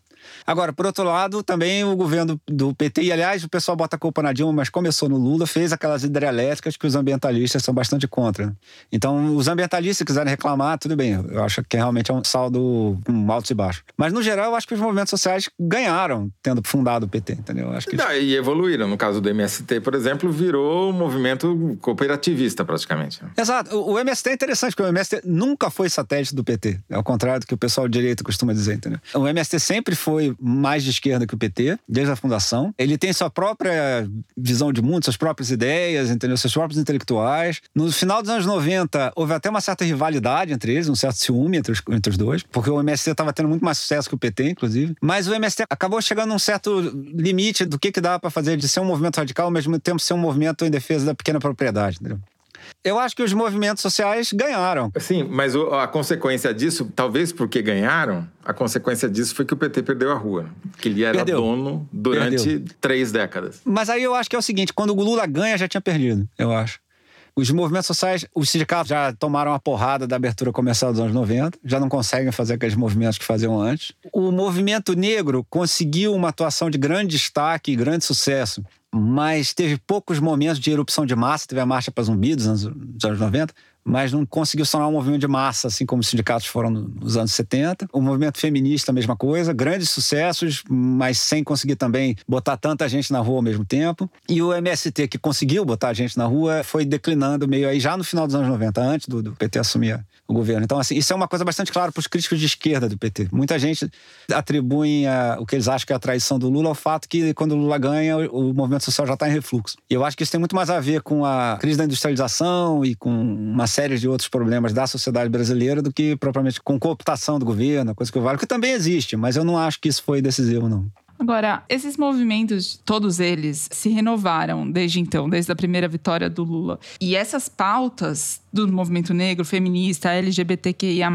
Agora, por outro lado, também o governo do PT, e aliás, o pessoal bota a culpa na Dilma, mas começou no Lula, fez aquelas hidrelétricas que os ambientalistas são bastante contra. Então, os ambientalistas quiserem reclamar, tudo bem. Eu acho que realmente é um saldo com altos e baixos. Mas, no geral, eu acho que os movimentos sociais ganharam tendo fundado o PT, entendeu? Eu acho que Não, E evoluíram. No caso do MST, por exemplo, virou um movimento cooperativista, praticamente. Exato. O, MST é interessante, porque o MST nunca foi satélite do PT. É ao contrário do que o pessoal de direito costuma dizer, entendeu? O MST sempre foi foi mais de esquerda que o PT, desde a fundação. Ele tem sua própria visão de mundo, suas próprias ideias, entendeu? seus próprios intelectuais. No final dos anos 90, houve até uma certa rivalidade entre eles, um certo ciúme entre os, entre os dois, porque o MST estava tendo muito mais sucesso que o PT, inclusive. Mas o MST acabou chegando a um certo limite do que, que dá para fazer de ser um movimento radical, ao mesmo tempo ser um movimento em defesa da pequena propriedade, entendeu? Eu acho que os movimentos sociais ganharam. Sim, mas a consequência disso, talvez porque ganharam, a consequência disso foi que o PT perdeu a rua. Que ele era perdeu. dono durante perdeu. três décadas. Mas aí eu acho que é o seguinte: quando o Lula ganha, já tinha perdido, eu acho. Os movimentos sociais, os sindicatos já tomaram a porrada da abertura comercial dos anos 90, já não conseguem fazer aqueles movimentos que faziam antes. O movimento negro conseguiu uma atuação de grande destaque e grande sucesso mas teve poucos momentos de erupção de massa. Teve a Marcha para Zumbi dos anos, dos anos 90, mas não conseguiu se tornar um movimento de massa, assim como os sindicatos foram nos anos 70. O movimento feminista, a mesma coisa, grandes sucessos, mas sem conseguir também botar tanta gente na rua ao mesmo tempo. E o MST, que conseguiu botar gente na rua, foi declinando meio aí já no final dos anos 90, antes do, do PT assumir o governo. Então, assim, isso é uma coisa bastante clara para os críticos de esquerda do PT. Muita gente atribui a, o que eles acham que é a traição do Lula ao fato que quando o Lula ganha, o, o movimento social já está em refluxo. E eu acho que isso tem muito mais a ver com a crise da industrialização e com uma série de outros problemas da sociedade brasileira do que propriamente com cooptação do governo, coisa que vale, que também existe, mas eu não acho que isso foi decisivo, não. Agora, esses movimentos, todos eles, se renovaram desde então, desde a primeira vitória do Lula. E essas pautas do movimento negro, feminista, LGBTQIA,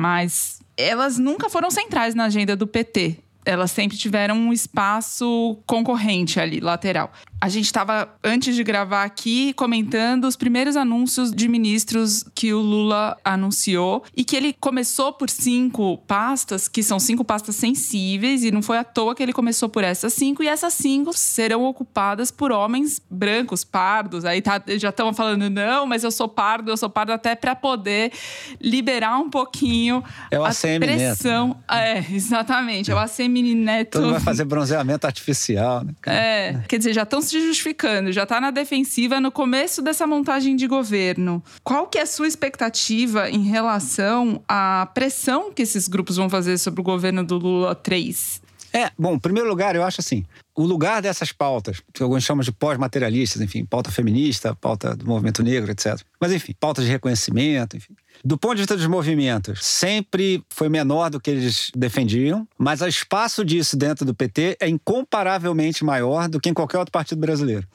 elas nunca foram centrais na agenda do PT. Elas sempre tiveram um espaço concorrente ali, lateral. A gente estava, antes de gravar aqui, comentando os primeiros anúncios de ministros que o Lula anunciou e que ele começou por cinco pastas, que são cinco pastas sensíveis, e não foi à toa que ele começou por essas cinco, e essas cinco serão ocupadas por homens brancos, pardos. Aí tá, já estão falando, não, mas eu sou pardo, eu sou pardo até para poder liberar um pouquinho é a pressão. Neto. É, exatamente, é o ACM Neto. Todo mundo vai fazer bronzeamento artificial, né? É, quer dizer, já estão se justificando, já está na defensiva no começo dessa montagem de governo. Qual que é a sua expectativa em relação à pressão que esses grupos vão fazer sobre o governo do Lula 3? É, bom, em primeiro lugar, eu acho assim, o lugar dessas pautas, que alguns chamam de pós-materialistas, enfim, pauta feminista, pauta do movimento negro, etc. Mas, enfim, pautas de reconhecimento, enfim. Do ponto de vista dos movimentos, sempre foi menor do que eles defendiam, mas o espaço disso dentro do PT é incomparavelmente maior do que em qualquer outro partido brasileiro.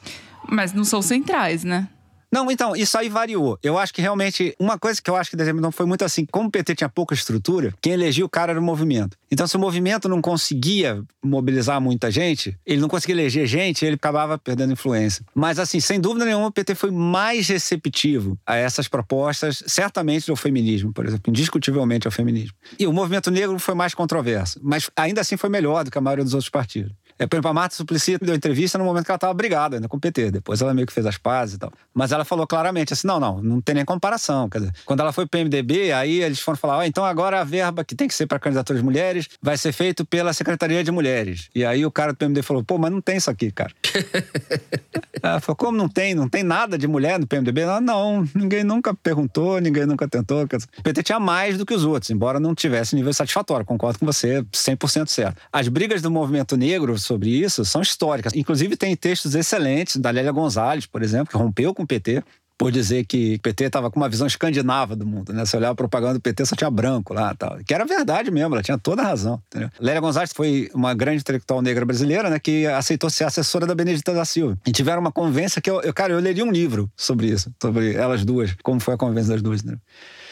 Mas não são centrais, né? Não, então, isso aí variou. Eu acho que realmente, uma coisa que eu acho que determinou foi muito assim: como o PT tinha pouca estrutura, quem elegia o cara era o movimento. Então, se o movimento não conseguia mobilizar muita gente, ele não conseguia eleger gente, ele acabava perdendo influência. Mas, assim, sem dúvida nenhuma, o PT foi mais receptivo a essas propostas, certamente do feminismo, por exemplo, indiscutivelmente ao feminismo. E o movimento negro foi mais controverso, mas ainda assim foi melhor do que a maioria dos outros partidos. É, por exemplo, a Marta Suplicy deu entrevista no momento que ela estava brigada ainda com o PT. Depois ela meio que fez as pazes e tal. Mas ela falou claramente assim: não, não, não tem nem comparação. Quer dizer, quando ela foi pro MDB, aí eles foram falar: oh, então agora a verba que tem que ser para candidaturas mulheres vai ser feito pela Secretaria de Mulheres. E aí o cara do PMDB falou: pô, mas não tem isso aqui, cara. ela falou: como não tem? Não tem nada de mulher no PMDB? Ela, não, ninguém nunca perguntou, ninguém nunca tentou. O PT tinha mais do que os outros, embora não tivesse nível satisfatório. Concordo com você, 100% certo. As brigas do movimento negro sobre isso são históricas. Inclusive, tem textos excelentes da Lélia Gonzalez, por exemplo, que rompeu com o PT por dizer que o PT estava com uma visão escandinava do mundo, né? Se olhar a propaganda do PT, só tinha branco lá tal. Que era verdade mesmo, ela tinha toda a razão. Entendeu? Lélia Gonzalez foi uma grande intelectual negra brasileira, né? Que aceitou ser assessora da Benedita da Silva. E tiveram uma convivência que eu, eu cara, eu leria um livro sobre isso, sobre elas duas, como foi a convivência das duas?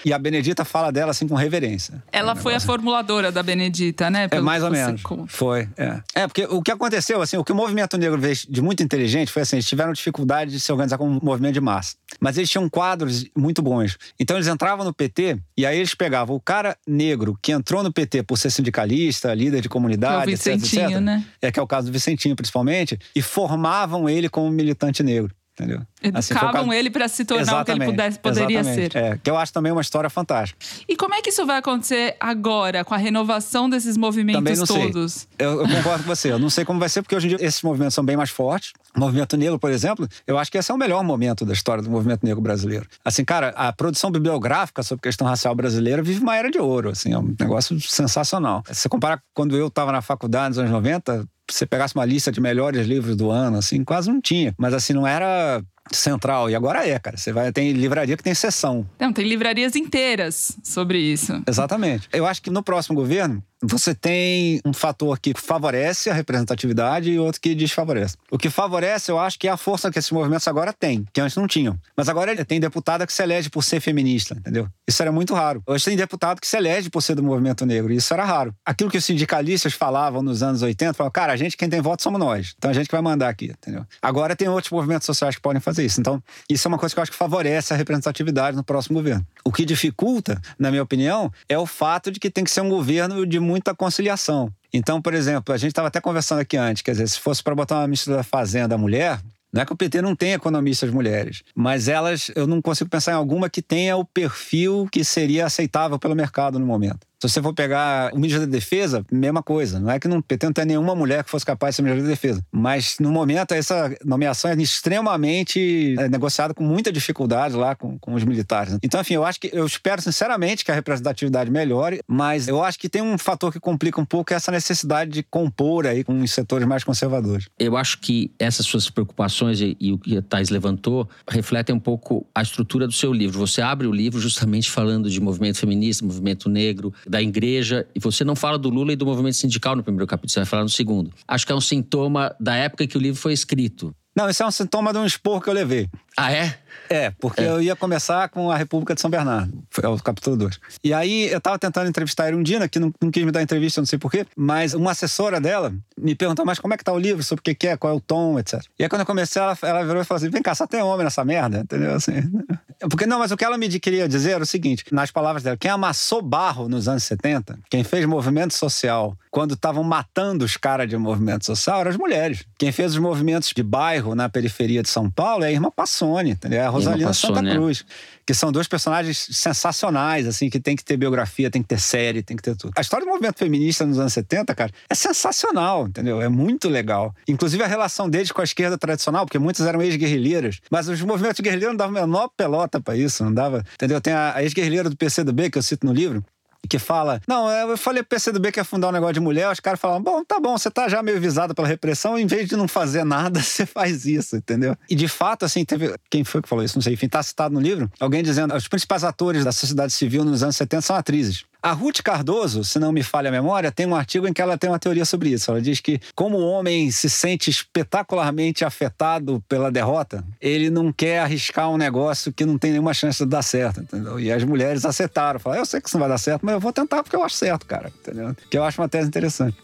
E a Benedita fala dela assim com reverência. Ela foi a formuladora da Benedita, né? Pelo é mais ou menos. Foi, é. É, porque o que aconteceu, assim, o que o movimento negro fez de muito inteligente foi assim, eles tiveram dificuldade de se organizar como um movimento de massa. Mas eles tinham quadros muito bons. Então eles entravam no PT e aí eles pegavam o cara negro que entrou no PT por ser sindicalista, líder de comunidade, é o Vicentinho, etc, etc, né? É que é o caso do Vicentinho, principalmente, e formavam ele como militante negro entendeu? Educavam assim, ele para se tornar exatamente, o que ele pudesse, poderia ser. É, que eu acho também uma história fantástica. E como é que isso vai acontecer agora, com a renovação desses movimentos todos? Eu, eu, concordo com você. Eu não sei como vai ser, porque hoje em dia esses movimentos são bem mais fortes. O movimento negro, por exemplo, eu acho que esse é o melhor momento da história do movimento negro brasileiro. Assim, cara, a produção bibliográfica sobre questão racial brasileira vive uma era de ouro, assim, é um negócio sensacional. Se você comparar quando eu estava na faculdade nos anos 90, você pegasse uma lista de melhores livros do ano, assim, quase não tinha. Mas assim, não era central. E agora é, cara. Você vai tem livraria que tem sessão. Não, tem livrarias inteiras sobre isso. Exatamente. Eu acho que no próximo governo você tem um fator que favorece a representatividade e outro que desfavorece. O que favorece, eu acho que é a força que esses movimentos agora têm, que antes não tinham. Mas agora tem deputada que se elege por ser feminista, entendeu? Isso era muito raro. Hoje tem deputado que se elege por ser do movimento negro, e isso era raro. Aquilo que os sindicalistas falavam nos anos 80, falavam, cara, a gente quem tem voto somos nós. Então a gente que vai mandar aqui, entendeu? Agora tem outros movimentos sociais que podem fazer isso. Então, isso é uma coisa que eu acho que favorece a representatividade no próximo governo. O que dificulta, na minha opinião, é o fato de que tem que ser um governo de muita conciliação. Então, por exemplo, a gente estava até conversando aqui antes, quer dizer, se fosse para botar uma ministra da Fazenda mulher, Não é que o PT não tem economistas mulheres, mas elas, eu não consigo pensar em alguma que tenha o perfil que seria aceitável pelo mercado no momento. Se você for pegar o ministro da Defesa, mesma coisa. Não é que não tem nenhuma mulher que fosse capaz de ser ministro da Defesa. Mas, no momento, essa nomeação é extremamente é, negociada com muita dificuldade lá com, com os militares. Então, enfim, eu acho que eu espero sinceramente que a representatividade melhore, mas eu acho que tem um fator que complica um pouco essa necessidade de compor aí com os setores mais conservadores. Eu acho que essas suas preocupações e, e o que a Thais levantou refletem um pouco a estrutura do seu livro. Você abre o livro justamente falando de movimento feminista, movimento negro, da igreja, e você não fala do Lula e do movimento sindical no primeiro capítulo, você vai falar no segundo. Acho que é um sintoma da época que o livro foi escrito. Não, isso é um sintoma de um expor que eu levei. Ah, é? É, porque é. eu ia começar com a República de São Bernardo, é o capítulo 2. E aí eu tava tentando entrevistar a Erundina, que não, não quis me dar entrevista, não sei porquê, mas uma assessora dela me perguntou, mas como é que tá o livro, sobre o que, que é, qual é o tom, etc. E aí quando eu comecei, ela, ela virou e falou assim: vem cá, só tem homem nessa merda, entendeu? Assim, porque não, mas o que ela me queria dizer era o seguinte, nas palavras dela, quem amassou barro nos anos 70, quem fez movimento social quando estavam matando os caras de movimento social eram as mulheres. Quem fez os movimentos de bairro na periferia de São Paulo é a irmã Passoni, entendeu? É a Rosalina Santa é. Cruz. Que são dois personagens sensacionais, assim, que tem que ter biografia, tem que ter série, tem que ter tudo. A história do movimento feminista nos anos 70, cara, é sensacional, entendeu? É muito legal. Inclusive a relação deles com a esquerda tradicional, porque muitas eram ex-guerrilheiras, mas os movimentos guerrilheiros não davam a menor pelota para isso, não dava, entendeu? Tem a, a ex-guerrilheira do PCdoB, que eu cito no livro, que fala: Não, eu falei pro PCdoB que ia fundar um negócio de mulher, os caras falam: Bom, tá bom, você tá já meio visado pela repressão, em vez de não fazer nada, você faz isso, entendeu? E de fato, assim, teve. Quem foi que falou isso? Não sei, enfim, tá citado no livro. Alguém dizendo: os principais atores da sociedade civil nos anos 70 são atrizes. A Ruth Cardoso, se não me falha a memória, tem um artigo em que ela tem uma teoria sobre isso. Ela diz que, como o homem se sente espetacularmente afetado pela derrota, ele não quer arriscar um negócio que não tem nenhuma chance de dar certo, entendeu? E as mulheres acertaram. Falaram, eu sei que isso não vai dar certo, mas eu vou tentar porque eu acho certo, cara, entendeu? Que eu acho uma tese interessante.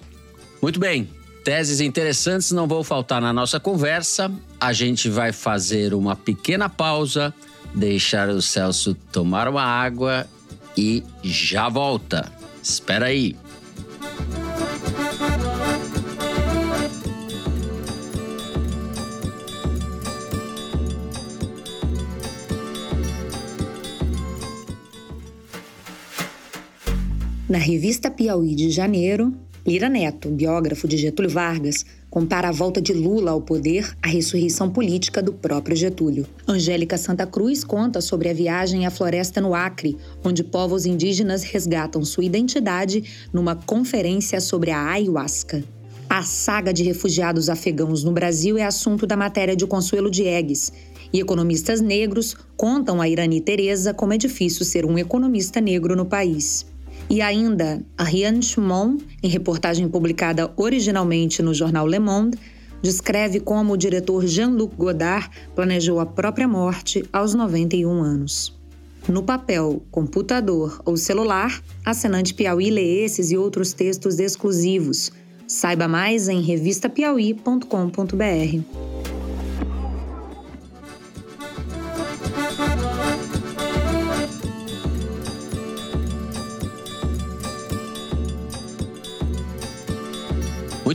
Muito bem. Teses interessantes não vão faltar na nossa conversa. A gente vai fazer uma pequena pausa, deixar o Celso tomar uma água e já volta. Espera aí. Na revista Piauí de janeiro, Lira Neto, biógrafo de Getúlio Vargas, compara a volta de Lula ao poder à ressurreição política do próprio Getúlio. Angélica Santa Cruz conta sobre a viagem à floresta no Acre, onde povos indígenas resgatam sua identidade numa conferência sobre a ayahuasca. A saga de refugiados afegãos no Brasil é assunto da matéria de Consuelo Diegues, e economistas negros contam a Irani Teresa como é difícil ser um economista negro no país. E ainda, Ariane Chumon, em reportagem publicada originalmente no jornal Le Monde, descreve como o diretor Jean-Luc Godard planejou a própria morte aos 91 anos. No papel, computador ou celular, assinante Piauí lê esses e outros textos exclusivos. Saiba mais em revistapiauí.com.br.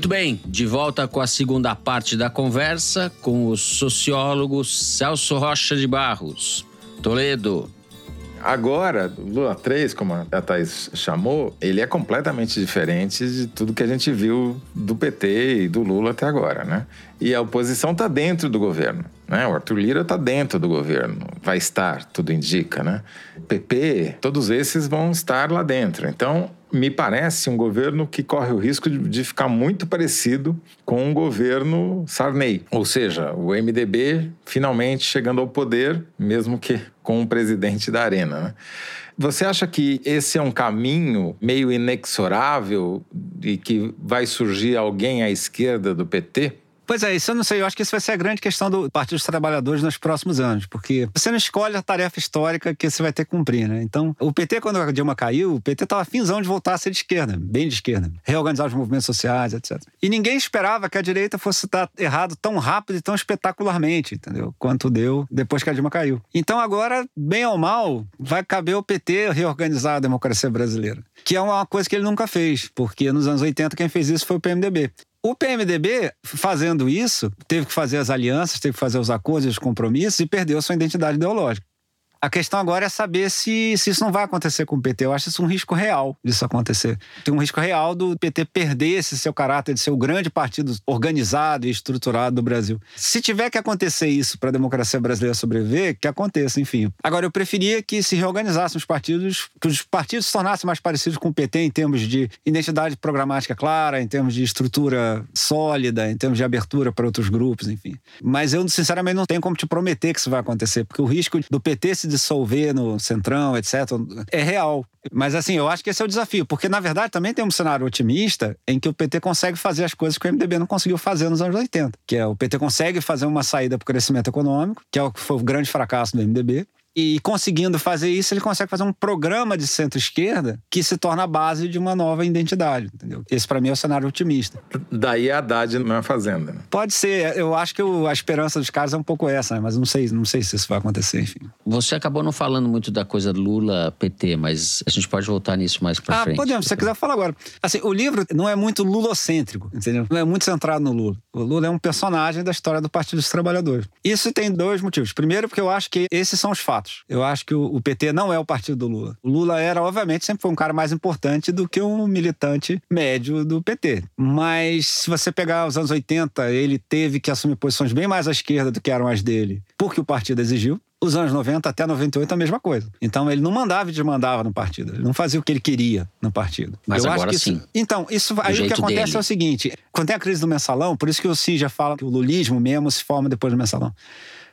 Muito bem, de volta com a segunda parte da conversa com o sociólogo Celso Rocha de Barros. Toledo. Agora, Lula 3, como a Thais chamou, ele é completamente diferente de tudo que a gente viu do PT e do Lula até agora, né? E a oposição está dentro do governo, né? O Arthur Lira está dentro do governo, vai estar, tudo indica, né? PP, todos esses vão estar lá dentro. Então, me parece um governo que corre o risco de, de, ficar muito parecido com o governo Sarney. Ou seja, o MDB finalmente chegando ao poder, mesmo que com o presidente da Arena. Né? Você acha que esse é um caminho meio inexorável e que vai surgir alguém à esquerda do PT? Pois é, isso eu não sei. Eu acho que isso vai ser a grande questão do Partido dos Trabalhadores nos próximos anos, porque você não escolhe a tarefa histórica que você vai ter que cumprir, né? Então, o PT, quando a Dilma caiu, o PT estava finzão de voltar a ser de esquerda, bem de esquerda, reorganizar os movimentos sociais, etc. E ninguém esperava que a direita fosse estar errado tão rápido e tão espetacularmente, entendeu? Quanto deu depois que a Dilma caiu. Então, agora, bem ou mal, vai caber ao PT reorganizar a democracia brasileira, que é uma coisa que ele nunca fez, porque nos anos 80 quem fez isso foi o PMDB. O PMDB, fazendo isso, teve que fazer as alianças, teve que fazer os acordos, os compromissos e perdeu sua identidade ideológica. A questão agora é saber se, se isso não vai acontecer com o PT. Eu acho isso um risco real disso acontecer. Tem um risco real do PT perder esse seu caráter de ser o grande partido organizado e estruturado do Brasil. Se tiver que acontecer isso para a democracia brasileira sobreviver, que aconteça, enfim. Agora, eu preferia que se reorganizassem os partidos, que os partidos se tornassem mais parecidos com o PT em termos de identidade programática clara, em termos de estrutura sólida, em termos de abertura para outros grupos, enfim. Mas eu, sinceramente, não tenho como te prometer que isso vai acontecer, porque o risco do PT se dissolver no centrão, etc., é real. Mas assim, eu acho que esse é o desafio, porque na verdade também tem um cenário otimista em que o PT consegue fazer as coisas que o MDB não conseguiu fazer nos anos 80, que é o PT consegue fazer uma saída para o crescimento econômico, que é o que foi o grande fracasso do MDB, e conseguindo fazer isso, ele consegue fazer um programa de centro-esquerda que se torna a base de uma nova identidade, entendeu? Esse, para mim, é o cenário otimista. Daí a Haddad na Fazenda. Né? Pode ser. Eu acho que a esperança dos caras é um pouco essa, né? mas não sei, não sei se isso vai acontecer, enfim. Você acabou não falando muito da coisa Lula-PT, mas a gente pode voltar nisso mais pra ah, frente. podemos. Se você quiser falar agora. Assim, o livro não é muito lulocêntrico, entendeu? Não é muito centrado no Lula. O Lula é um personagem da história do Partido dos Trabalhadores. Isso tem dois motivos. Primeiro, porque eu acho que esses são os fatos. Eu acho que o, PT não é o partido do Lula. O Lula era, obviamente, sempre foi um cara mais importante do que um militante médio do PT. Mas se você pegar os anos 80, ele teve que assumir posições bem mais à esquerda do que eram as dele, porque o partido exigiu. Os anos 90 até 98 a mesma coisa. Então ele não mandava e desmandava no partido. Ele não fazia o que ele queria no partido. Mas eu agora acho que sim. Isso... Então, isso aí o que acontece dele. é o seguinte: quando tem a crise do mensalão, por isso que o CIS já fala que o lulismo mesmo se forma depois do mensalão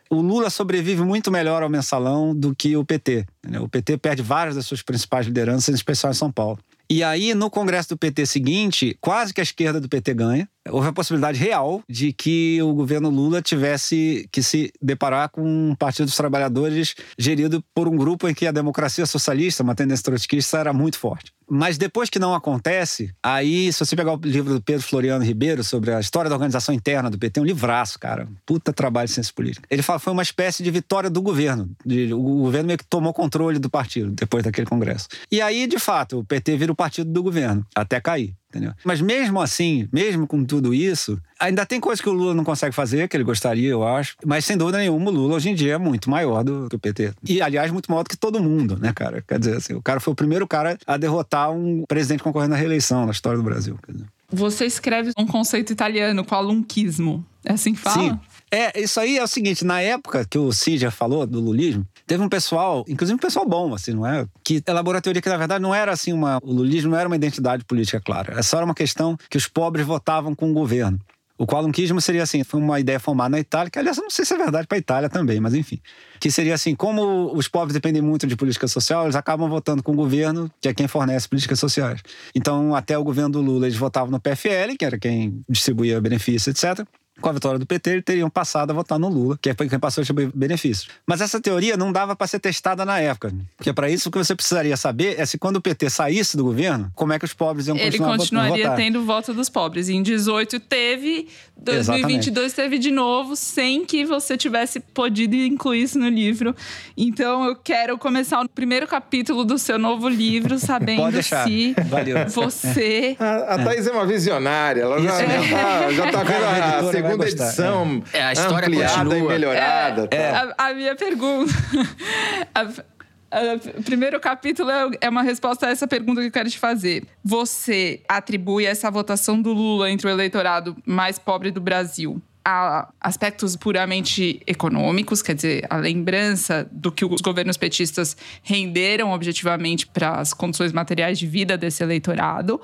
o Lula sobrevive muito melhor ao mensalão do que o PT. O PT perde várias das suas principais lideranças, em especial em São Paulo. E aí, no congresso do PT seguinte, quase que a esquerda do PT ganha. Houve a possibilidade real de que o governo Lula tivesse que se deparar com um Partido dos Trabalhadores gerido por um grupo em que a democracia socialista, uma tendência trotskista, era muito forte. Mas depois que não acontece, aí, se você pegar o livro do Pedro Floriano Ribeiro sobre a história da organização interna do PT, é um livraço, cara. Puta trabalho de ciência política. Ele fala que foi uma espécie de vitória do governo. O governo meio que tomou controle do partido depois daquele congresso. E aí, de fato, o PT vira o partido do governo, até cair. Entendeu? Mas mesmo assim, mesmo com tudo isso, ainda tem coisas que o Lula não consegue fazer, que ele gostaria, eu acho. Mas sem dúvida nenhuma, o Lula hoje em dia é muito maior do que o PT. E, aliás, muito maior do que todo mundo, né, cara? Quer dizer, assim, o cara foi o primeiro cara a derrotar um presidente concorrendo à reeleição na história do Brasil. Você escreve um conceito italiano, qualunquismo. É assim que fala? Sim. É, isso aí é o seguinte, na época que o Cid falou do lulismo, teve um pessoal, inclusive um pessoal bom, assim, não é? Que elaborou a teoria que, na verdade, não era assim uma. O lulismo não era uma identidade política clara. Era só uma questão que os pobres votavam com o governo. O qualunquismo seria assim, foi uma ideia formada na Itália, que aliás não sei se é verdade para a Itália também, mas enfim. Que seria assim, como os pobres dependem muito de política social, eles acabam votando com o governo, que é quem fornece políticas sociais. Então, até o governo do Lula, eles votavam no PFL, que era quem distribuía benefícios, etc com a vitória do PT, eles teriam passado a votar no Lula, que é quem passou a benefícios. Mas essa teoria não dava para ser testada na época. Porque para isso o que você precisaria saber é se quando o PT saísse do governo, como é que os pobres iam continuar Ele continuaria votar. tendo voto dos pobres. E em 18 teve, 2022 Exatamente. teve de novo, sem que você tivesse podido incluir isso no livro. Então eu quero começar o primeiro capítulo do seu novo livro sabendo se Valeu. você... A, a Thaís é. é uma visionária, ela já, é. já, tá, já tá vendo a segunda segunda edição é. é. a história ampliada continua. e melhorada. É, tá. a, a, minha pergunta. O primeiro capítulo é, é uma resposta a essa pergunta que eu quero te fazer. Você atribui essa votação do Lula entre o eleitorado mais pobre do Brasil a aspectos puramente econômicos, quer dizer, a lembrança do que os governos petistas renderam objetivamente para as condições materiais de vida desse eleitorado,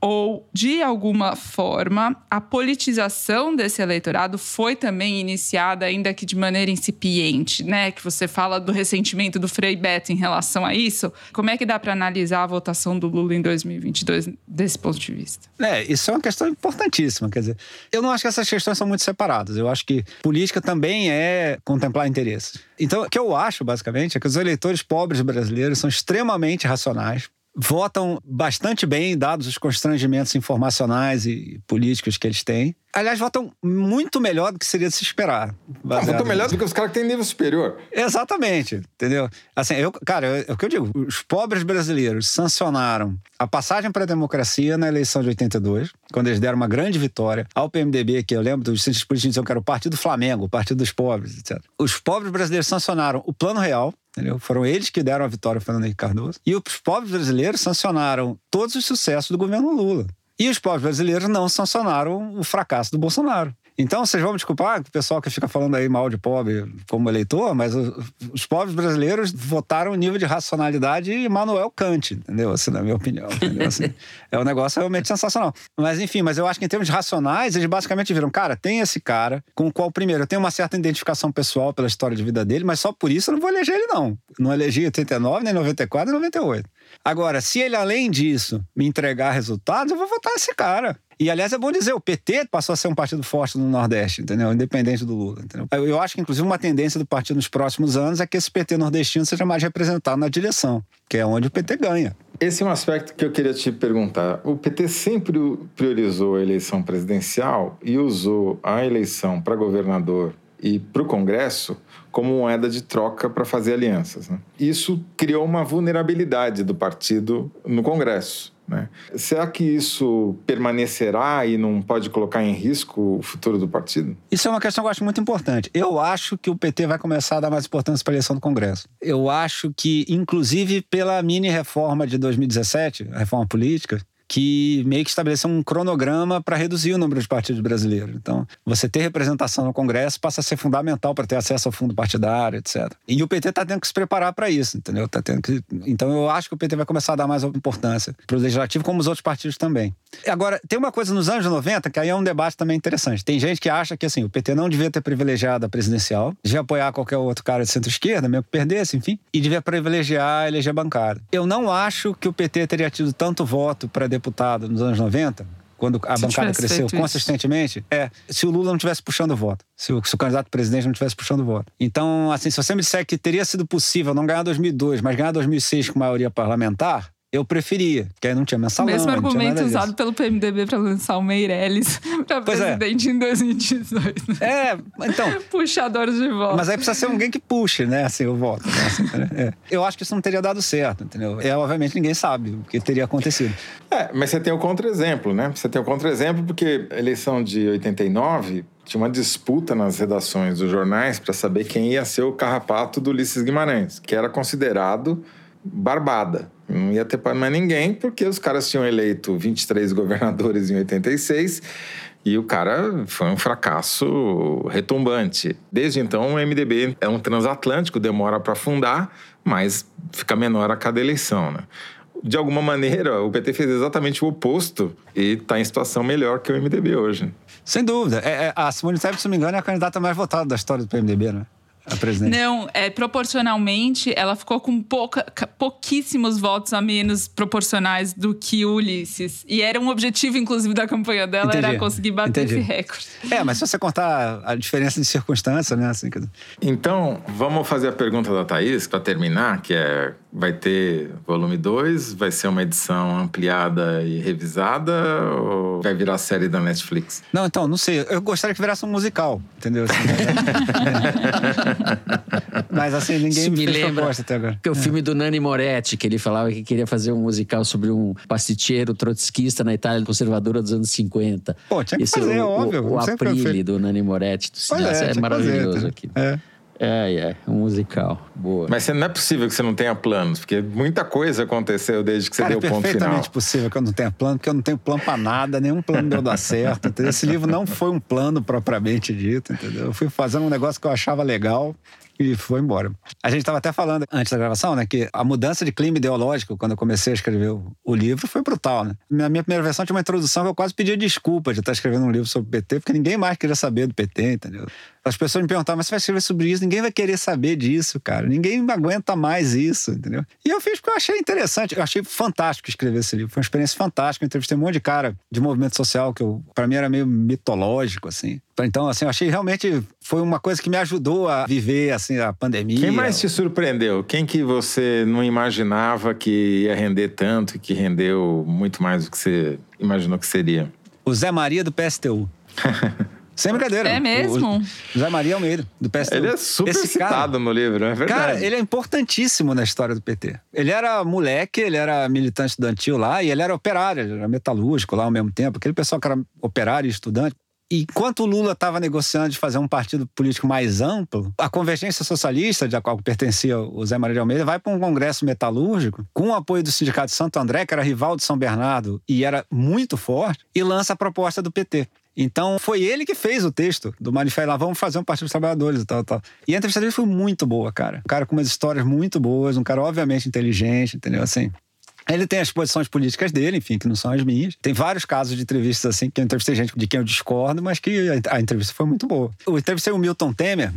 ou, de alguma forma, a politização desse eleitorado foi também iniciada, ainda que de maneira incipiente, né? Que você fala do ressentimento do Frei Beto em relação a isso. Como é que dá para analisar a votação do Lula em 2022 desse ponto de vista? É, isso é uma questão importantíssima. Quer dizer, eu não acho que essas questões são muito separadas. Eu acho que política também é contemplar interesses. Então, o que eu acho, basicamente, é que os eleitores pobres brasileiros são extremamente racionais votam bastante bem, dados os constrangimentos informacionais e políticos que eles têm. Aliás, votam muito melhor do que seria de se esperar. Ah, votam melhor do que os caras que têm nível superior. Exatamente, entendeu? Assim, eu, cara, é o que eu digo. Os pobres brasileiros sancionaram a passagem para a democracia na eleição de 82. quando eles deram uma grande vitória ao PMDB, que eu lembro dos cientistas políticos que era o Partido Flamengo, o Partido dos Pobres, etc. Os pobres brasileiros sancionaram o Plano Real, Entendeu? Foram eles que deram a vitória ao Fernando Henrique Cardoso. E os pobres brasileiros sancionaram todos os sucessos do governo Lula. E os pobres brasileiros não sancionaram o fracasso do Bolsonaro. Então, vocês vão me desculpar, o pessoal que fica falando aí mal de pobre como eleitor, mas os pobres brasileiros votaram nível de racionalidade Immanuel Kant, entendeu? Assim, na minha opinião. Assim, é um negócio realmente sensacional. Mas, enfim, mas eu acho que em termos racionais, eles basicamente viram, cara, tem esse cara com o qual, primeiro, eu tenho uma certa identificação pessoal pela história de vida dele, mas só por isso eu não vou eleger ele, não. Não elegi 89, nem 94, nem 98. Agora, se ele, além disso, me entregar resultados, eu vou votar nesse cara. E, aliás, é bom dizer, o PT passou a ser um partido forte no Nordeste, entendeu? Independente do Lula, entendeu? Eu acho que, inclusive, uma tendência do partido nos próximos anos é que esse PT nordestino seja mais representado na direção, que é onde o PT ganha. Esse é um aspecto que eu queria te perguntar. O PT sempre priorizou a eleição presidencial e usou a eleição para governador e para o Congresso como moeda de troca para fazer alianças. Né? Isso criou uma vulnerabilidade do partido no Congresso. Né? Será que isso permanecerá e não pode colocar em risco o futuro do partido? Isso é uma questão que eu acho muito importante. Eu acho que o PT vai começar a dar mais importância para a eleição do Congresso. Eu acho que, inclusive pela mini reforma de 2017, a reforma política, que meio que estabeleceu um cronograma para reduzir o número de partidos brasileiros. Então, você ter representação no Congresso passa a ser fundamental para ter acesso ao fundo partidário, etc. E o PT está tendo que se preparar para isso, entendeu? Tá tendo que... Então, eu acho que o PT vai começar a dar mais importância para o legislativo, como os outros partidos também. Agora, tem uma coisa nos anos 90 que aí é um debate também interessante. Tem gente que acha que assim, o PT não devia ter privilegiado a presidencial, devia apoiar qualquer outro cara de centro-esquerda, mesmo que perdesse, enfim, e devia privilegiar a eleger bancada. Eu não acho que o PT teria tido tanto voto para deputado nos anos 90, quando a se bancada cresceu consistentemente, isso. é se o Lula não tivesse puxando o voto, se o, se o candidato presidente não tivesse puxando o voto. Então, assim, se você me disser que teria sido possível não ganhar 2002, mas ganhar 2006 com maioria parlamentar, eu preferia, porque aí não tinha mensalão. Mesmo argumento usado pelo PMDB para lançar o Meirelles para é. presidente é. em 2018. É, então. Puxadores de voto. Mas aí precisa ser alguém que puxe, né, assim, o voto. Né, assim, é. Eu acho que isso não teria dado certo, entendeu? É, obviamente ninguém sabe o que teria acontecido. É, mas você tem o contra-exemplo, né? Você tem o contra-exemplo porque a eleição de 89 tinha uma disputa nas redações dos jornais para saber quem ia ser o carrapato do Ulisses Guimarães, que era considerado barbada. Não ia ter para mais ninguém, porque os caras tinham eleito 23 governadores em 86 e o cara foi um fracasso retumbante. Desde então, o MDB é um transatlântico, demora para fundar, mas fica menor a cada eleição. Né? De alguma maneira, o PT fez exatamente o oposto e está em situação melhor que o MDB hoje. Sem dúvida. É, é, a Simone Tebet, se não me engano, é a candidata mais votada da história do PMDB, né? A presidente? Não, é, proporcionalmente, ela ficou com pouca, pouquíssimos votos a menos proporcionais do que o Ulisses. E era um objetivo, inclusive, da campanha dela, Entendi. era conseguir bater Entendi. esse recorde. É, mas se você contar a diferença de circunstância, né? Assim, que... Então, vamos fazer a pergunta da Thaís, para terminar, que é vai ter volume 2? Vai ser uma edição ampliada e revisada? Ou vai virar série da Netflix? Não, então, não sei. Eu gostaria que virasse um musical, entendeu? Assim, Mas assim, ninguém Isso me, lembra até agora. Que o é. filme do Nani Moretti, que ele falava que queria fazer um musical sobre um pasticceiro trotskista na Itália conservadora dos anos 50. Pô, tinha que Esse, fazer, o, óbvio. O, o Aprile do Nani Moretti. Do é, é maravilhoso fazer, aqui. É. É, é, um musical. Boa. Mas não é possível que você não tenha planos, porque muita coisa aconteceu desde que você Cara, deu o ponto final. É perfeitamente possível que eu não tenha plano, porque eu não tenho plano para nada, nenhum plano meu dá certo. Entendeu? Esse livro não foi um plano propriamente dito, entendeu? Eu fui fazendo um negócio que eu achava legal e foi embora. A gente estava até falando antes da gravação, né, que a mudança de clima ideológico quando eu comecei a escrever o, livro foi brutal, né? Na minha primeira versão tinha uma introdução que eu quase pedia desculpa de estar escrevendo um livro sobre o PT, porque ninguém mais queria saber do PT, entendeu? As pessoas me perguntavam, mas você vai escrever sobre isso? Ninguém vai querer saber disso, cara. Ninguém aguenta mais isso, entendeu? E eu fiz porque eu achei interessante, eu achei fantástico escrever esse livro. Foi uma experiência fantástica. Eu entrevistei um monte de cara de movimento social que para mim era meio mitológico, assim. Então, assim, eu achei realmente foi uma coisa que me ajudou a viver assim a pandemia. Quem mais te surpreendeu? Quem que você não imaginava que ia render tanto e que rendeu muito mais do que você imaginou que seria? O Zé Maria do PSTU. Sem brincadeira. É mesmo? O José Maria Almeida, do PSDB. Ele é super Esse citado cara, no livro, é verdade. Cara, ele é importantíssimo na história do PT. Ele era moleque, ele era militante estudantil lá e ele era operário, ele era metalúrgico lá ao mesmo tempo. Aquele pessoal que era operário e estudante. E enquanto o Lula estava negociando de fazer um partido político mais amplo, a Convergência Socialista, de a qual pertencia o Zé Maria de Almeida, vai para um congresso metalúrgico, com o apoio do Sindicato de Santo André, que era rival de São Bernardo e era muito forte, e lança a proposta do PT. Então, foi ele que fez o texto do manifesto lá, vamos fazer um Partido dos Trabalhadores e tal, tal. E a entrevista dele foi muito boa, cara. Um cara com umas histórias muito boas, um cara obviamente inteligente, entendeu? Assim, ele tem as posições políticas dele, enfim, que não são as minhas. Tem vários casos de entrevistas assim, que eu entrevistei gente de quem eu discordo, mas que a, entrevista foi muito boa. Eu entrevistei o Milton Temer,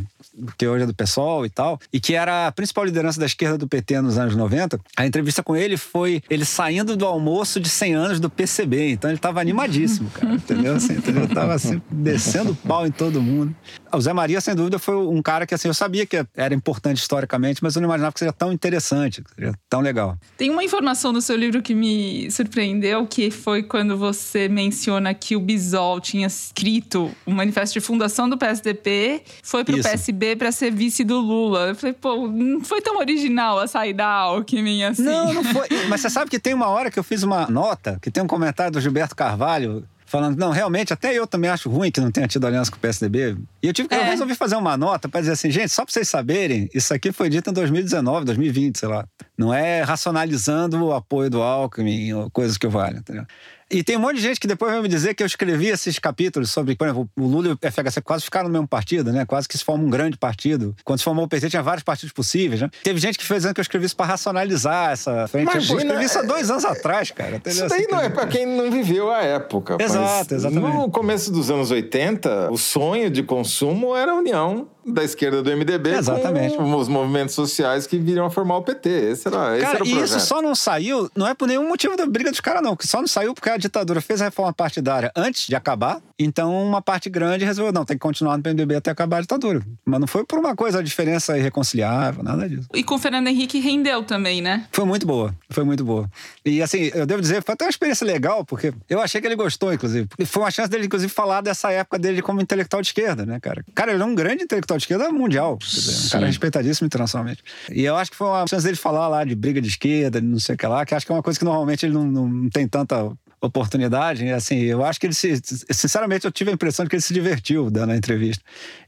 que hoje é do PSOL e tal, e que era a principal liderança da esquerda do PT nos anos 90. A entrevista com ele foi ele saindo do almoço de 100 anos do PCB. Então ele tava animadíssimo, cara, entendeu? Assim, entendeu? Tava assim, descendo pau em todo mundo. O Zé Maria, sem dúvida, foi um cara que assim, eu sabia que era importante historicamente, mas eu não imaginava que seria tão interessante, que seria tão legal. Tem uma informação no seu livro que me surpreendeu, que foi quando você menciona que o Bisol tinha escrito o manifesto de fundação do PSDB, foi pro Isso. PSB para ser vice do Lula. Eu falei, pô, não foi tão original a saída da Alckmin assim. Não, não foi. Mas você sabe que tem uma hora que eu fiz uma nota, que tem um comentário do Gilberto Carvalho. Falando, não, realmente, até eu também acho ruim que não tenha tido aliança com o PSDB. E eu tive que eu É. resolvi fazer uma nota para dizer assim, gente, só para vocês saberem, isso aqui foi dito em 2019, 2020, sei lá. Não é racionalizando o apoio do Alckmin ou coisas que valem, entendeu? E tem um monte de gente que depois vai me dizer que eu escrevi esses capítulos sobre, por exemplo, o Lula e o FHC quase ficaram no mesmo partido, né? Quase que se forma um grande partido. Quando se formou o PT, tinha vários partidos possíveis, né? Teve gente que fez dizendo que eu escrevi isso para racionalizar essa frente. Imagina, eu escrevi isso há é- dois anos atrás, cara. Isso daí Assim, não é pra quem não viveu a época. Exato, exatamente. No começo dos anos 80, o sonho de consumo era a união da esquerda do MDB Exatamente. com os movimentos sociais que viriam a formar o PT. Esse era, esse Cara, era o e projeto. isso só não saiu, não é por nenhum motivo da briga dos caras, não. Que só não saiu porque a ditadura fez a reforma partidária antes de acabar. Então, uma parte grande resolveu, não, tem que continuar no PMDB até acabar a ditadura. Mas não foi por uma coisa, a diferença irreconciliável, nada disso. E com o Fernando Henrique rendeu também, né? Foi muito boa, foi muito boa. E assim, eu devo dizer, foi até uma experiência legal, porque eu achei que ele gostou, inclusive. E foi uma chance dele, inclusive, falar dessa época dele como intelectual de esquerda, né, cara? Cara, ele é um grande intelectual de esquerda mundial. Quer dizer, um cara respeitadíssimo internacionalmente. E eu acho que foi uma chance dele falar lá de briga de esquerda, de não sei o que lá, que acho que é uma coisa que normalmente ele não, não tem tanta oportunidade. E, assim, eu acho que ele se. Sinceramente, eu tive a impressão de que ele se divertiu dando a entrevista.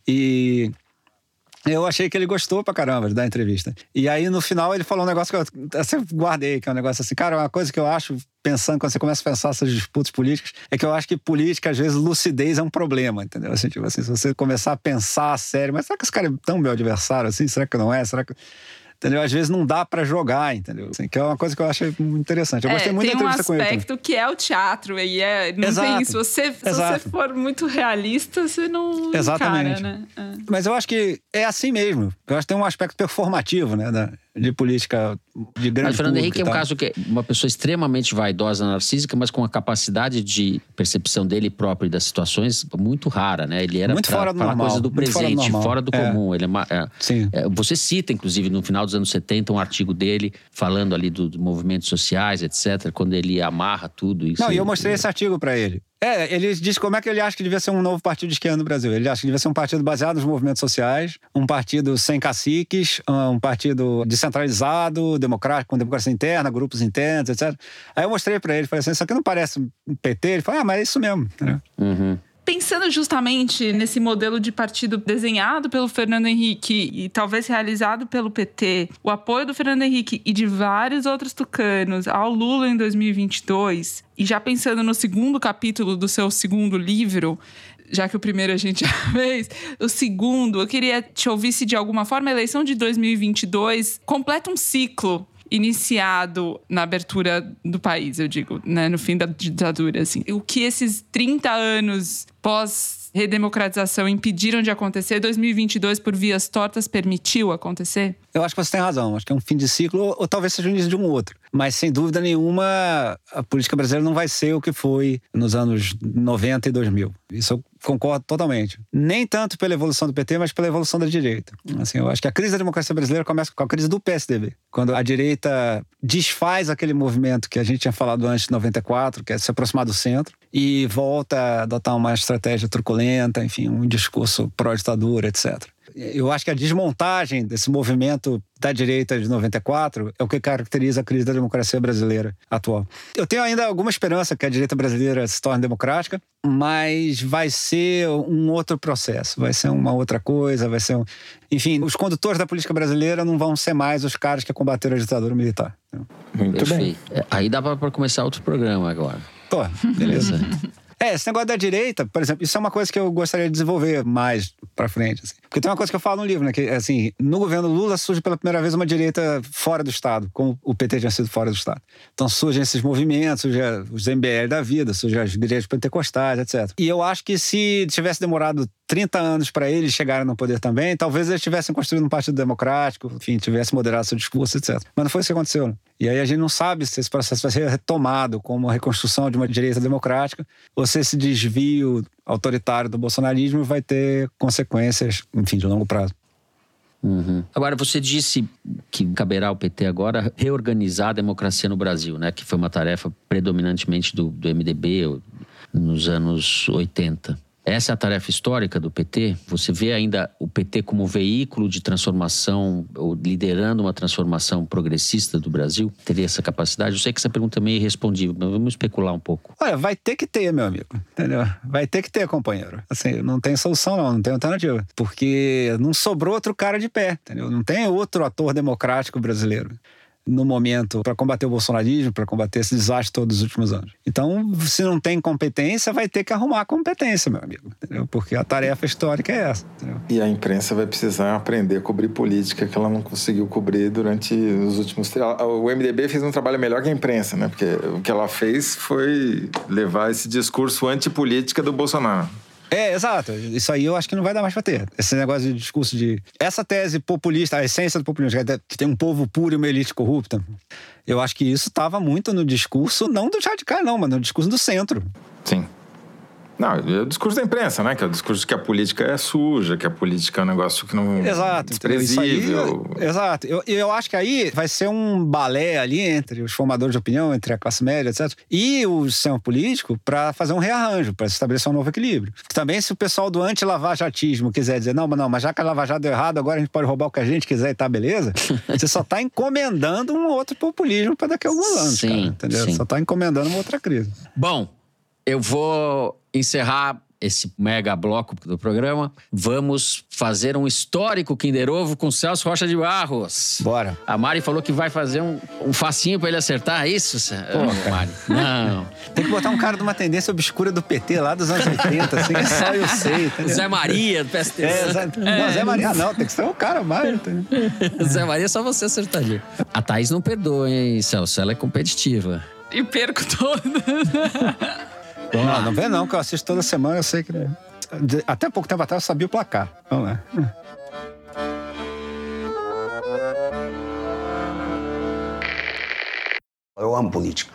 E. Eu achei que ele gostou pra caramba da entrevista. E aí, no final, ele falou um negócio que eu guardei, que é um negócio assim, cara, uma coisa que eu acho, pensando, quando você começa a pensar essas disputas políticas, é que eu acho que política, às vezes, lucidez é um problema, entendeu? Assim, tipo assim, se você começar a pensar sério, mas será que esse cara é tão meu adversário assim? Será que não é? Será que. Entendeu? Às vezes não dá pra jogar, entendeu? Assim, que é uma coisa que eu muito interessante. Eu gostei É, muito tem da um entrevista com ele. também. aspecto que é o teatro. E é, não Exato. tem, se você, se você Exato. for muito realista, você não Exatamente. encara, né? É. Mas eu acho que é assim mesmo. Eu acho que tem um aspecto performativo, né? da- de política de grande Mas Fernando Henrique é um caso que é uma pessoa extremamente vaidosa, narcísica, mas com a capacidade de percepção dele próprio e das situações muito rara, né? Ele era Muito pra fora do normal, coisa do muito fora do presente, fora do É. comum. Ele é, uma- é- Sim. é, você cita, inclusive, no final dos anos 70, um artigo dele falando ali dos do movimentos sociais, etc., quando ele amarra tudo isso. Não, e eu mostrei esse artigo pra ele. É, ele disse como é que ele acha que devia ser um novo partido de esquerda no Brasil. Ele acha que devia ser um partido baseado nos movimentos sociais, um partido sem caciques, um partido descentralizado, democrático, com democracia interna, grupos internos, etc. Aí eu mostrei pra ele, falei assim, isso aqui não parece um PT? Ele falou, ah, mas é isso mesmo. Uhum. Pensando justamente nesse modelo de partido desenhado pelo Fernando Henrique e talvez realizado pelo PT, o apoio do Fernando Henrique e de vários outros tucanos ao Lula em 2022, e já pensando no segundo capítulo do seu segundo livro, já que o primeiro a gente já fez, o segundo, eu queria te ouvir se de alguma forma a eleição de 2022 completa um ciclo iniciado na abertura do país, eu digo, né, no fim da ditadura, assim. O que esses 30 anos pós redemocratização impediram de acontecer, 2022 por vias tortas permitiu acontecer? Eu acho que você tem razão. Acho que é um fim de ciclo, ou, ou talvez seja o início de um outro. Mas, sem dúvida nenhuma, a política brasileira não vai ser o que foi nos anos 90 e 2000. Isso eu concordo totalmente. Nem tanto pela evolução do PT, mas pela evolução da direita. Assim, eu acho que a crise da democracia brasileira começa com a crise do PSDB. Quando a direita desfaz aquele movimento que a gente tinha falado antes de 94, que é se aproximar do centro, e volta a adotar uma estratégia truculenta, enfim, um discurso pró-ditadura, etc. Eu acho que a desmontagem desse movimento da direita de 94 é o que caracteriza a crise da democracia brasileira atual. Eu tenho ainda alguma esperança que a direita brasileira se torne democrática, mas vai ser um outro processo, vai ser uma outra coisa, vai ser um... Enfim, os condutores da política brasileira não vão ser mais os caras que combateram a ditadura militar. Muito Perfeito. bem. É, Aí dá para começar outro programa agora. Pô, beleza. É, esse negócio da direita, por exemplo, isso é uma coisa que eu gostaria de desenvolver mais pra frente. assim. Porque tem uma coisa que eu falo no livro, né? Que, assim, no governo Lula surge pela primeira vez uma direita fora do Estado, como o PT tinha sido fora do Estado. Então surgem esses movimentos, surge os MBL da vida, surgem as igrejas pentecostais, etc. E eu acho que se tivesse demorado 30 anos para eles chegarem no poder também, talvez eles tivessem construído um partido democrático, enfim, tivesse moderado seu discurso, etc. Mas não foi isso que aconteceu. Né? E aí a gente não sabe se esse processo vai ser retomado como a reconstrução de uma direita democrática ou se esse desvio autoritário do bolsonarismo vai ter consequências, enfim, de longo prazo. Uhum. Agora, você disse que caberá ao PT agora reorganizar a democracia no Brasil, né? Que foi uma tarefa predominantemente do, do MDB nos anos 80. Essa é a tarefa histórica do PT? Você vê ainda o PT como veículo de transformação, ou liderando uma transformação progressista do Brasil? Teria essa capacidade? Eu sei que essa pergunta é meio irrespondível, mas vamos especular um pouco. Olha, vai ter que ter, meu amigo. Entendeu? Vai ter que ter, companheiro. Assim, não tem solução, não, não tem alternativa. Porque não sobrou outro cara de pé, entendeu? Não tem outro ator democrático brasileiro no momento para combater o bolsonarismo, para combater esse desastre todos os últimos anos. Então, se não tem competência, vai ter que arrumar competência, meu amigo, entendeu? Porque a tarefa histórica é essa, entendeu? E a imprensa vai precisar aprender a cobrir política que ela não conseguiu cobrir durante os últimos. O MDB fez um trabalho melhor que a imprensa, né? Porque o que ela fez foi levar esse discurso antipolítica do Bolsonaro. É, exato. Isso aí eu acho que não vai dar mais pra ter. Esse negócio de discurso de. Essa tese populista, a essência do populismo, que tem um povo puro e uma elite corrupta. Eu acho que isso estava muito no discurso, não do radical, não, mas no discurso do centro. Sim. Não, é o discurso da imprensa, né? Que é o discurso de que a política é suja, que a política é um negócio que não. Exato. desprezível. Aí, exato. Eu, eu acho que aí vai ser um balé ali entre os formadores de opinião, entre a classe média, etc. E o sistema político para fazer um rearranjo, para estabelecer um novo equilíbrio. Também, se o pessoal do anti-lavajatismo quiser dizer, não, mas não, mas já que a Lava Jato deu errado, agora a gente pode roubar o que a gente quiser e tá beleza, você só tá encomendando um outro populismo para daqui a alguns anos. Sim, cara, entendeu? sim. Só tá encomendando uma outra crise. Bom, eu vou encerrar esse mega bloco do programa. Vamos fazer um histórico Kinder Ovo com Celso Rocha de Barros. Bora. A Mari falou que vai fazer um, um facinho pra ele acertar, é isso? Ô, Mari. Não. Tem que botar um cara de uma tendência obscura do PT lá dos anos 80, assim, que só eu sei. Entendeu? Zé Maria, do PST. É, Zé... Não, Zé Maria não, tem que ser um cara mais. Zé Maria, só você acertaria. A Thaís não perdoa, hein, Celso? Ela é competitiva. E perco todo. Não, não vem não, que eu assisto toda semana, eu sei que. Até pouco tempo atrás eu sabia o placar. Vamos lá. Eu amo política.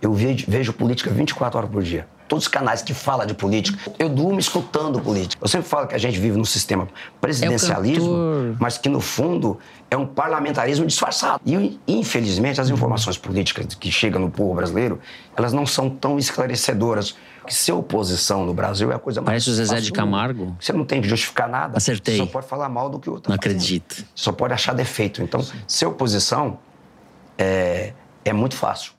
Eu vejo, vejo política 24 horas por dia. Todos os canais que falam de política. Eu durmo escutando política. Eu sempre falo que a gente vive num sistema presidencialismo, cantor. mas que no fundo é um parlamentarismo disfarçado. E infelizmente as informações políticas que chegam no povo brasileiro, elas não são tão esclarecedoras. Que ser oposição no Brasil é a coisa mais Parece o Zezé fácil de. Camargo. Você não tem que justificar nada. Acertei. Você só pode falar mal do que o outro Não fazendo. acredito. Só pode achar defeito. Então, ser oposição é, é muito fácil.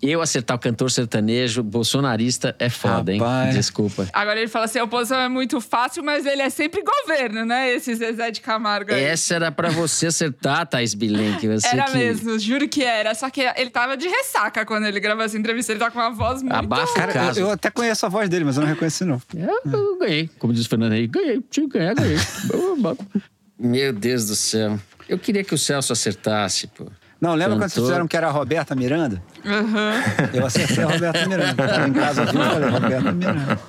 Eu acertar o cantor sertanejo bolsonarista é foda, hein? Rapaz. Desculpa. Agora ele fala assim: a oposição é muito fácil, mas ele é sempre governo, né? Esse Zezé de Camargo aí. Essa era pra você acertar, Thaís Bilenque. Você Era que... mesmo, juro que era. Só que ele tava de ressaca quando ele gravou essa entrevista. Ele tá com uma voz muito. Abafa o Cara, caso. eu, eu até conheço a voz dele, mas eu não reconheci, não. Eu, eu ganhei. Como diz o Fernando aí, ganhei. Tinha que ganhar, ganhei. Meu Deus do céu. Eu queria que o Celso acertasse, pô. Não, lembra quando vocês Cantor. fizeram que era a Roberta Miranda? Aham. Eu acertei a Roberta Miranda. Eu em casa ouvindo e falei, Roberta Miranda.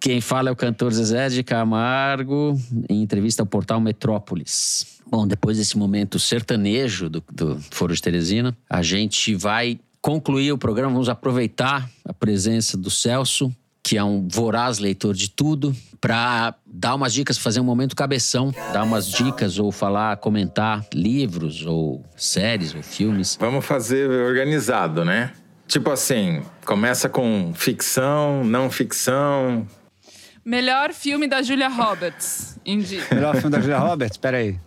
Quem fala é o cantor Zezé de Camargo, em entrevista ao portal Metrópolis. Bom, depois desse momento sertanejo do, do Foro de Teresina, a gente vai concluir o programa. Vamos aproveitar a presença do Celso, que é um voraz leitor de tudo, para dar umas dicas, fazer um momento cabeção, dar umas dicas ou falar, comentar livros ou séries ou filmes. Vamos fazer organizado, né? Tipo assim, começa com ficção, não ficção. Melhor filme da Julia Roberts. Indica. Melhor filme da Julia Roberts? Peraí.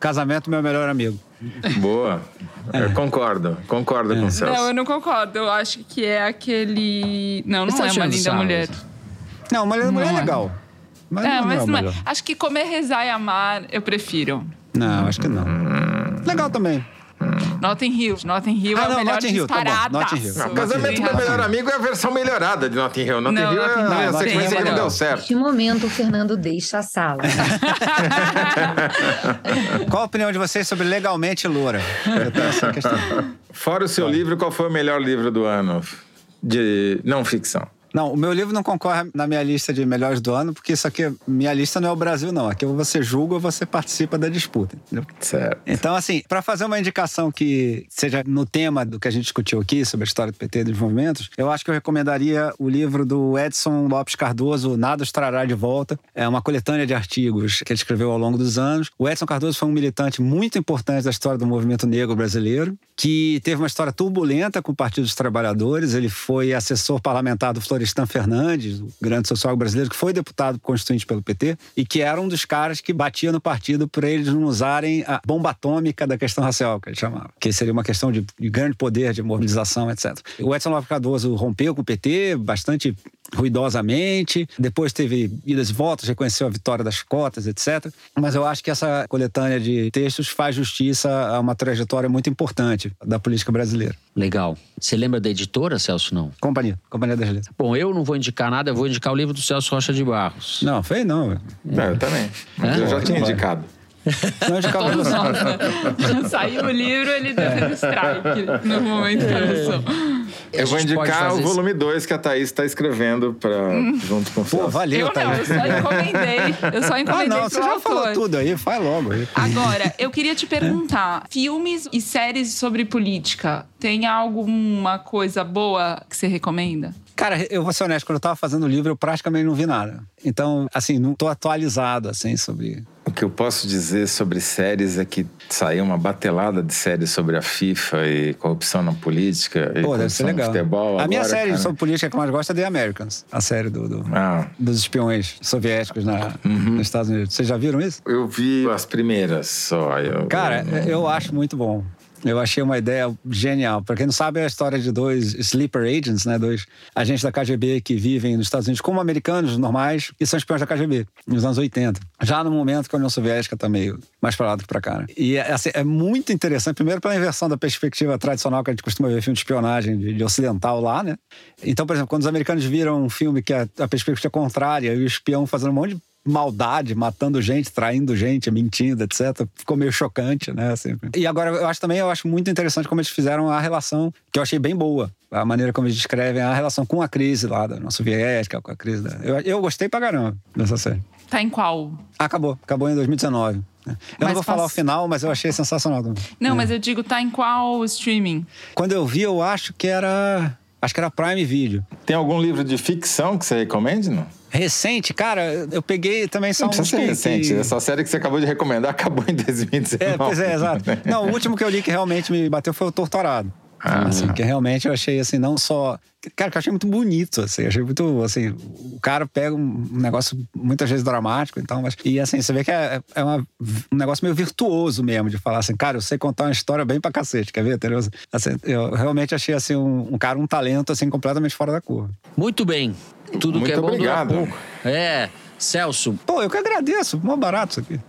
Casamento, meu melhor amigo. Boa. Eu concordo, concordo com o Celso. Não, eu não concordo. Eu acho que é aquele. Não, não é uma linda mulher. Não, Mulher da Mulher é é. legal. Mas É, não, mas é o não é. Acho que comer, rezar e amar, eu prefiro. Não, acho que não. Legal também. Notting Hill. Notting Hill Ah, é o não, melhor Notting Hill, tá bom. Notting Hill. Não, Casamento Tem do Melhor. Amigo é a versão melhorada de Notting Hill. Notting Não, Hill Notting é Hill a não, sequência que não é deu certo. Neste momento, o Fernando deixa a sala. Qual a opinião de vocês sobre Legalmente Loura? Fora o seu livro, qual foi o melhor livro do ano de não ficção? Não, o meu livro não concorre na minha lista de melhores do ano, porque isso aqui, minha lista não é o Brasil, não. Aqui você julga ou você participa da disputa. Entendeu? Certo. Então, assim, para fazer uma indicação que seja no tema do que a gente discutiu aqui, sobre a história do PT e dos movimentos, eu acho que eu recomendaria o livro do Edson Lopes Cardoso, Nada os Trará de Volta. É uma coletânea de artigos que ele escreveu ao longo dos anos. O Edson Cardoso foi um militante muito importante da história do movimento negro brasileiro, que teve uma história turbulenta com o Partido dos Trabalhadores. Ele foi assessor parlamentar do Florestan Fernandes, o grande sociólogo brasileiro, que foi deputado constituinte pelo PT e que era um dos caras que batia no partido por eles não usarem a bomba atômica da questão racial, que ele chamava. Que seria uma questão de, de grande poder, de mobilização, etc. O Edson Lopes Cardoso rompeu com o PT bastante ruidosamente, depois teve idas e voltas, reconheceu a vitória das cotas, etc. Mas eu acho que essa coletânea de textos faz justiça a uma trajetória muito importante da política brasileira. Legal. Você lembra da editora, Celso? Não. Companhia, Companhia das Letras. Bom, eu não vou indicar nada, eu vou indicar o livro do Celso Rocha de Barros. Não, fez não. Não, eu também. Mas É? eu já tinha indicado. Não de cabo Todos nós, né? Saiu o livro, ele deu strike no momento que lançou. Eu vou indicar o volume 2 que a Thaís está escrevendo pra, junto com o Pô, valeu, Eu não, tá? eu só encomendei. Eu só Ah, encomendei não, pro você já autor. falou tudo aí, faz logo aí. Agora, eu queria te perguntar: filmes e séries sobre política, tem alguma coisa boa que você recomenda? Cara, eu vou ser honesto, quando eu tava fazendo o livro, eu praticamente não vi nada. Então, assim, não tô atualizado, assim, sobre... O que eu posso dizer sobre séries é que saiu uma batelada de séries sobre a FIFA e corrupção na política e Pô, deve ser no legal. futebol. a minha agora, série cara. sobre política que eu mais gosto é The Americans. A série do, do- Ah, dos espiões soviéticos na, Uhum. nos Estados Unidos. Vocês já viram isso? eu vi as primeiras só. Eu, Cara, eu, eu acho muito bom. Eu achei uma ideia genial. Pra quem não sabe, é a história de dois sleeper agents, né? Dois agentes da KGB que vivem nos Estados Unidos como americanos normais e são espiões da KGB, nos anos 80. Já no momento que a União Soviética tá meio mais pra lá do que pra cá. né? E assim, é muito interessante, primeiro pela inversão da perspectiva tradicional que a gente costuma ver filme de espionagem de, de ocidental lá, né? Então, por exemplo, quando os americanos viram um filme que a, a perspectiva é contrária e o espião fazendo um monte de maldade, matando gente, traindo gente, mentindo, etc. Ficou meio chocante, né? Assim. E agora, eu acho também, eu acho muito interessante como eles fizeram a relação, que eu achei bem boa. A maneira como eles descrevem a relação com a crise lá da União Soviética, com a crise da... Eu, eu gostei pra caramba dessa série. Tá em qual? Acabou, acabou em 2019. né? Eu Mas não vou falar o final, mas eu achei sensacional também. Não, mas eu digo, tá em qual streaming? Quando eu vi, eu acho que era... Acho que era Prime Video. Tem algum livro de ficção que você recomende, não? Recente, cara, eu peguei também só Não uns precisa ser recente. que- Essa série que você acabou de recomendar acabou em 2019. É, pois é, exato. Não, o último que eu li que realmente me bateu foi o Torturado. Ah. Assim, que realmente eu achei, assim, não só... Cara, que eu achei muito bonito, assim. Achei muito, assim... O cara pega um negócio muitas vezes dramático, então... Mas, e, assim, você vê que é, é uma- um negócio meio virtuoso mesmo, de falar assim, cara, eu sei contar uma história bem pra cacete, quer ver? Entendeu? Assim, eu realmente achei, assim, um, um cara, um talento, assim, completamente fora da curva. Muito bem. Tudo Muito que é bom obrigado. dura pouco. É. Celso, Pô, eu que agradeço. Mó barato isso aqui.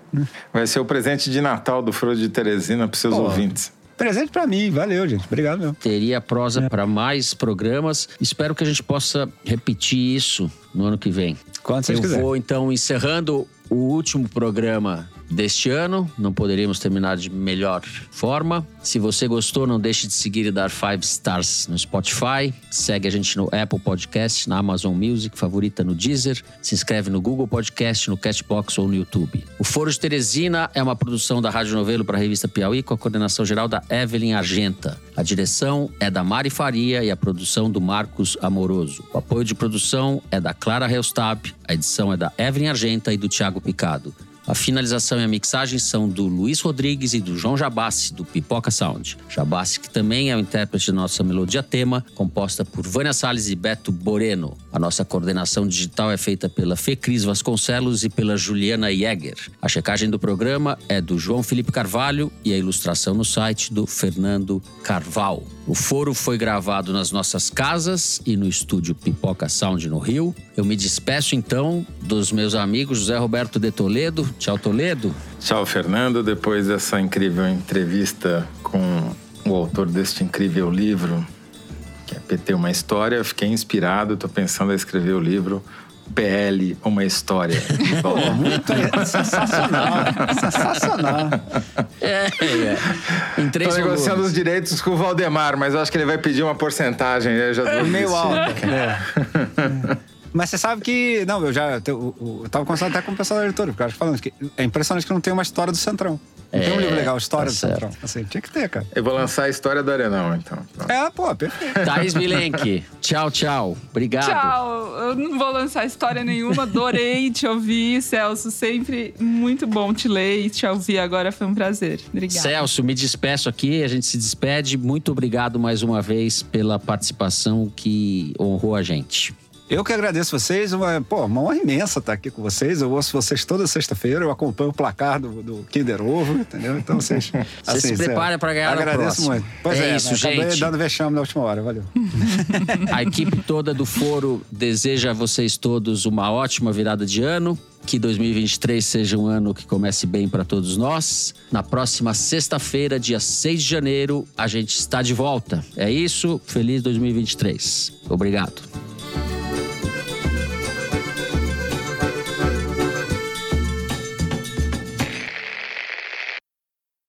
Vai ser o presente de Natal do Foro de Teresina para seus Pô. ouvintes. Presente pra mim. Valeu, gente. Obrigado mesmo. teria prosa para mais programas. Espero que a gente possa repetir isso no ano que vem. Quando vocês Eu quiserem. vou então encerrando o último programa deste ano. Não poderíamos terminar de melhor forma. Se você gostou, não deixe de seguir e dar five stars no Spotify. Segue a gente no Apple Podcast, na Amazon Music, favorita no Deezer. Se inscreve no Google Podcast, no Castbox ou no YouTube. O Foro de Teresina é uma produção da Rádio Novelo para a revista Piauí com a coordenação geral da Evelyn Argenta. A direção é da Mari Faria e a produção do Marcos Amoroso. O apoio de produção é da Clara Reustab, a edição é da Evelyn Argenta e do Thiago Picado. A finalização e a mixagem são do Luiz Rodrigues e do João Jabassi, do Pipoca Sound. Jabassi, que também é o intérprete de nossa melodia tema, composta por Vânia Salles e Beto Boreno. A nossa coordenação digital é feita pela Fecris Vasconcelos e pela Juliana Jäger. A checagem do programa é do João Felipe Carvalho e a ilustração no site do Fernando Carval. O foro foi gravado nas nossas casas e no estúdio Pipoca Sound no Rio. Eu me despeço então dos meus amigos José Roberto de Toledo. Tchau, Toledo. Tchau, Fernando. Depois dessa incrível entrevista com o autor deste incrível livro, que é PT Uma História, eu fiquei inspirado, estou pensando em escrever o livro PL, uma história. Pô, muito sensacional. sensacional. É, é. Em três Estou negociando os direitos com o Valdemar, mas eu acho que ele vai pedir uma porcentagem. Eu já tô Meio alto. É. Mas você sabe que. Não, eu já. Eu, eu, eu tava conversando até com o pessoal da editora, porque eu acho falando que é impressionante que não tem uma história do Centrão. Não tem um É, livro legal, História tá do certo. Centrão. Assim, tinha que ter, cara. Eu vou lançar a história do Arenão, então. Pronto. É, pô, perfeito. Thaís Milenque. Tchau, tchau. Obrigado. Tchau. Eu não vou lançar história nenhuma. Adorei te ouvir, Celso. Sempre muito bom te ler e te ouvir agora. Foi um prazer. Obrigada. Celso, me despeço aqui, a gente se despede. Muito obrigado mais uma vez pela participação que honrou a gente. Eu que agradeço vocês, uma, pô, uma honra imensa estar aqui com vocês. Eu ouço vocês toda sexta-feira, eu acompanho o placar do, do Kinder Ovo, entendeu? Então vocês. Você se prepara pra ganhar Agradeço muito. Pois É é, isso, acabei gente. dando vexame na última hora, valeu. A equipe toda do Foro deseja a vocês todos uma ótima virada de ano. Que 2023 seja um ano que comece bem para todos nós. Na próxima sexta-feira, dia 6 de janeiro, a gente está de volta. É isso. Feliz 2023. Obrigado.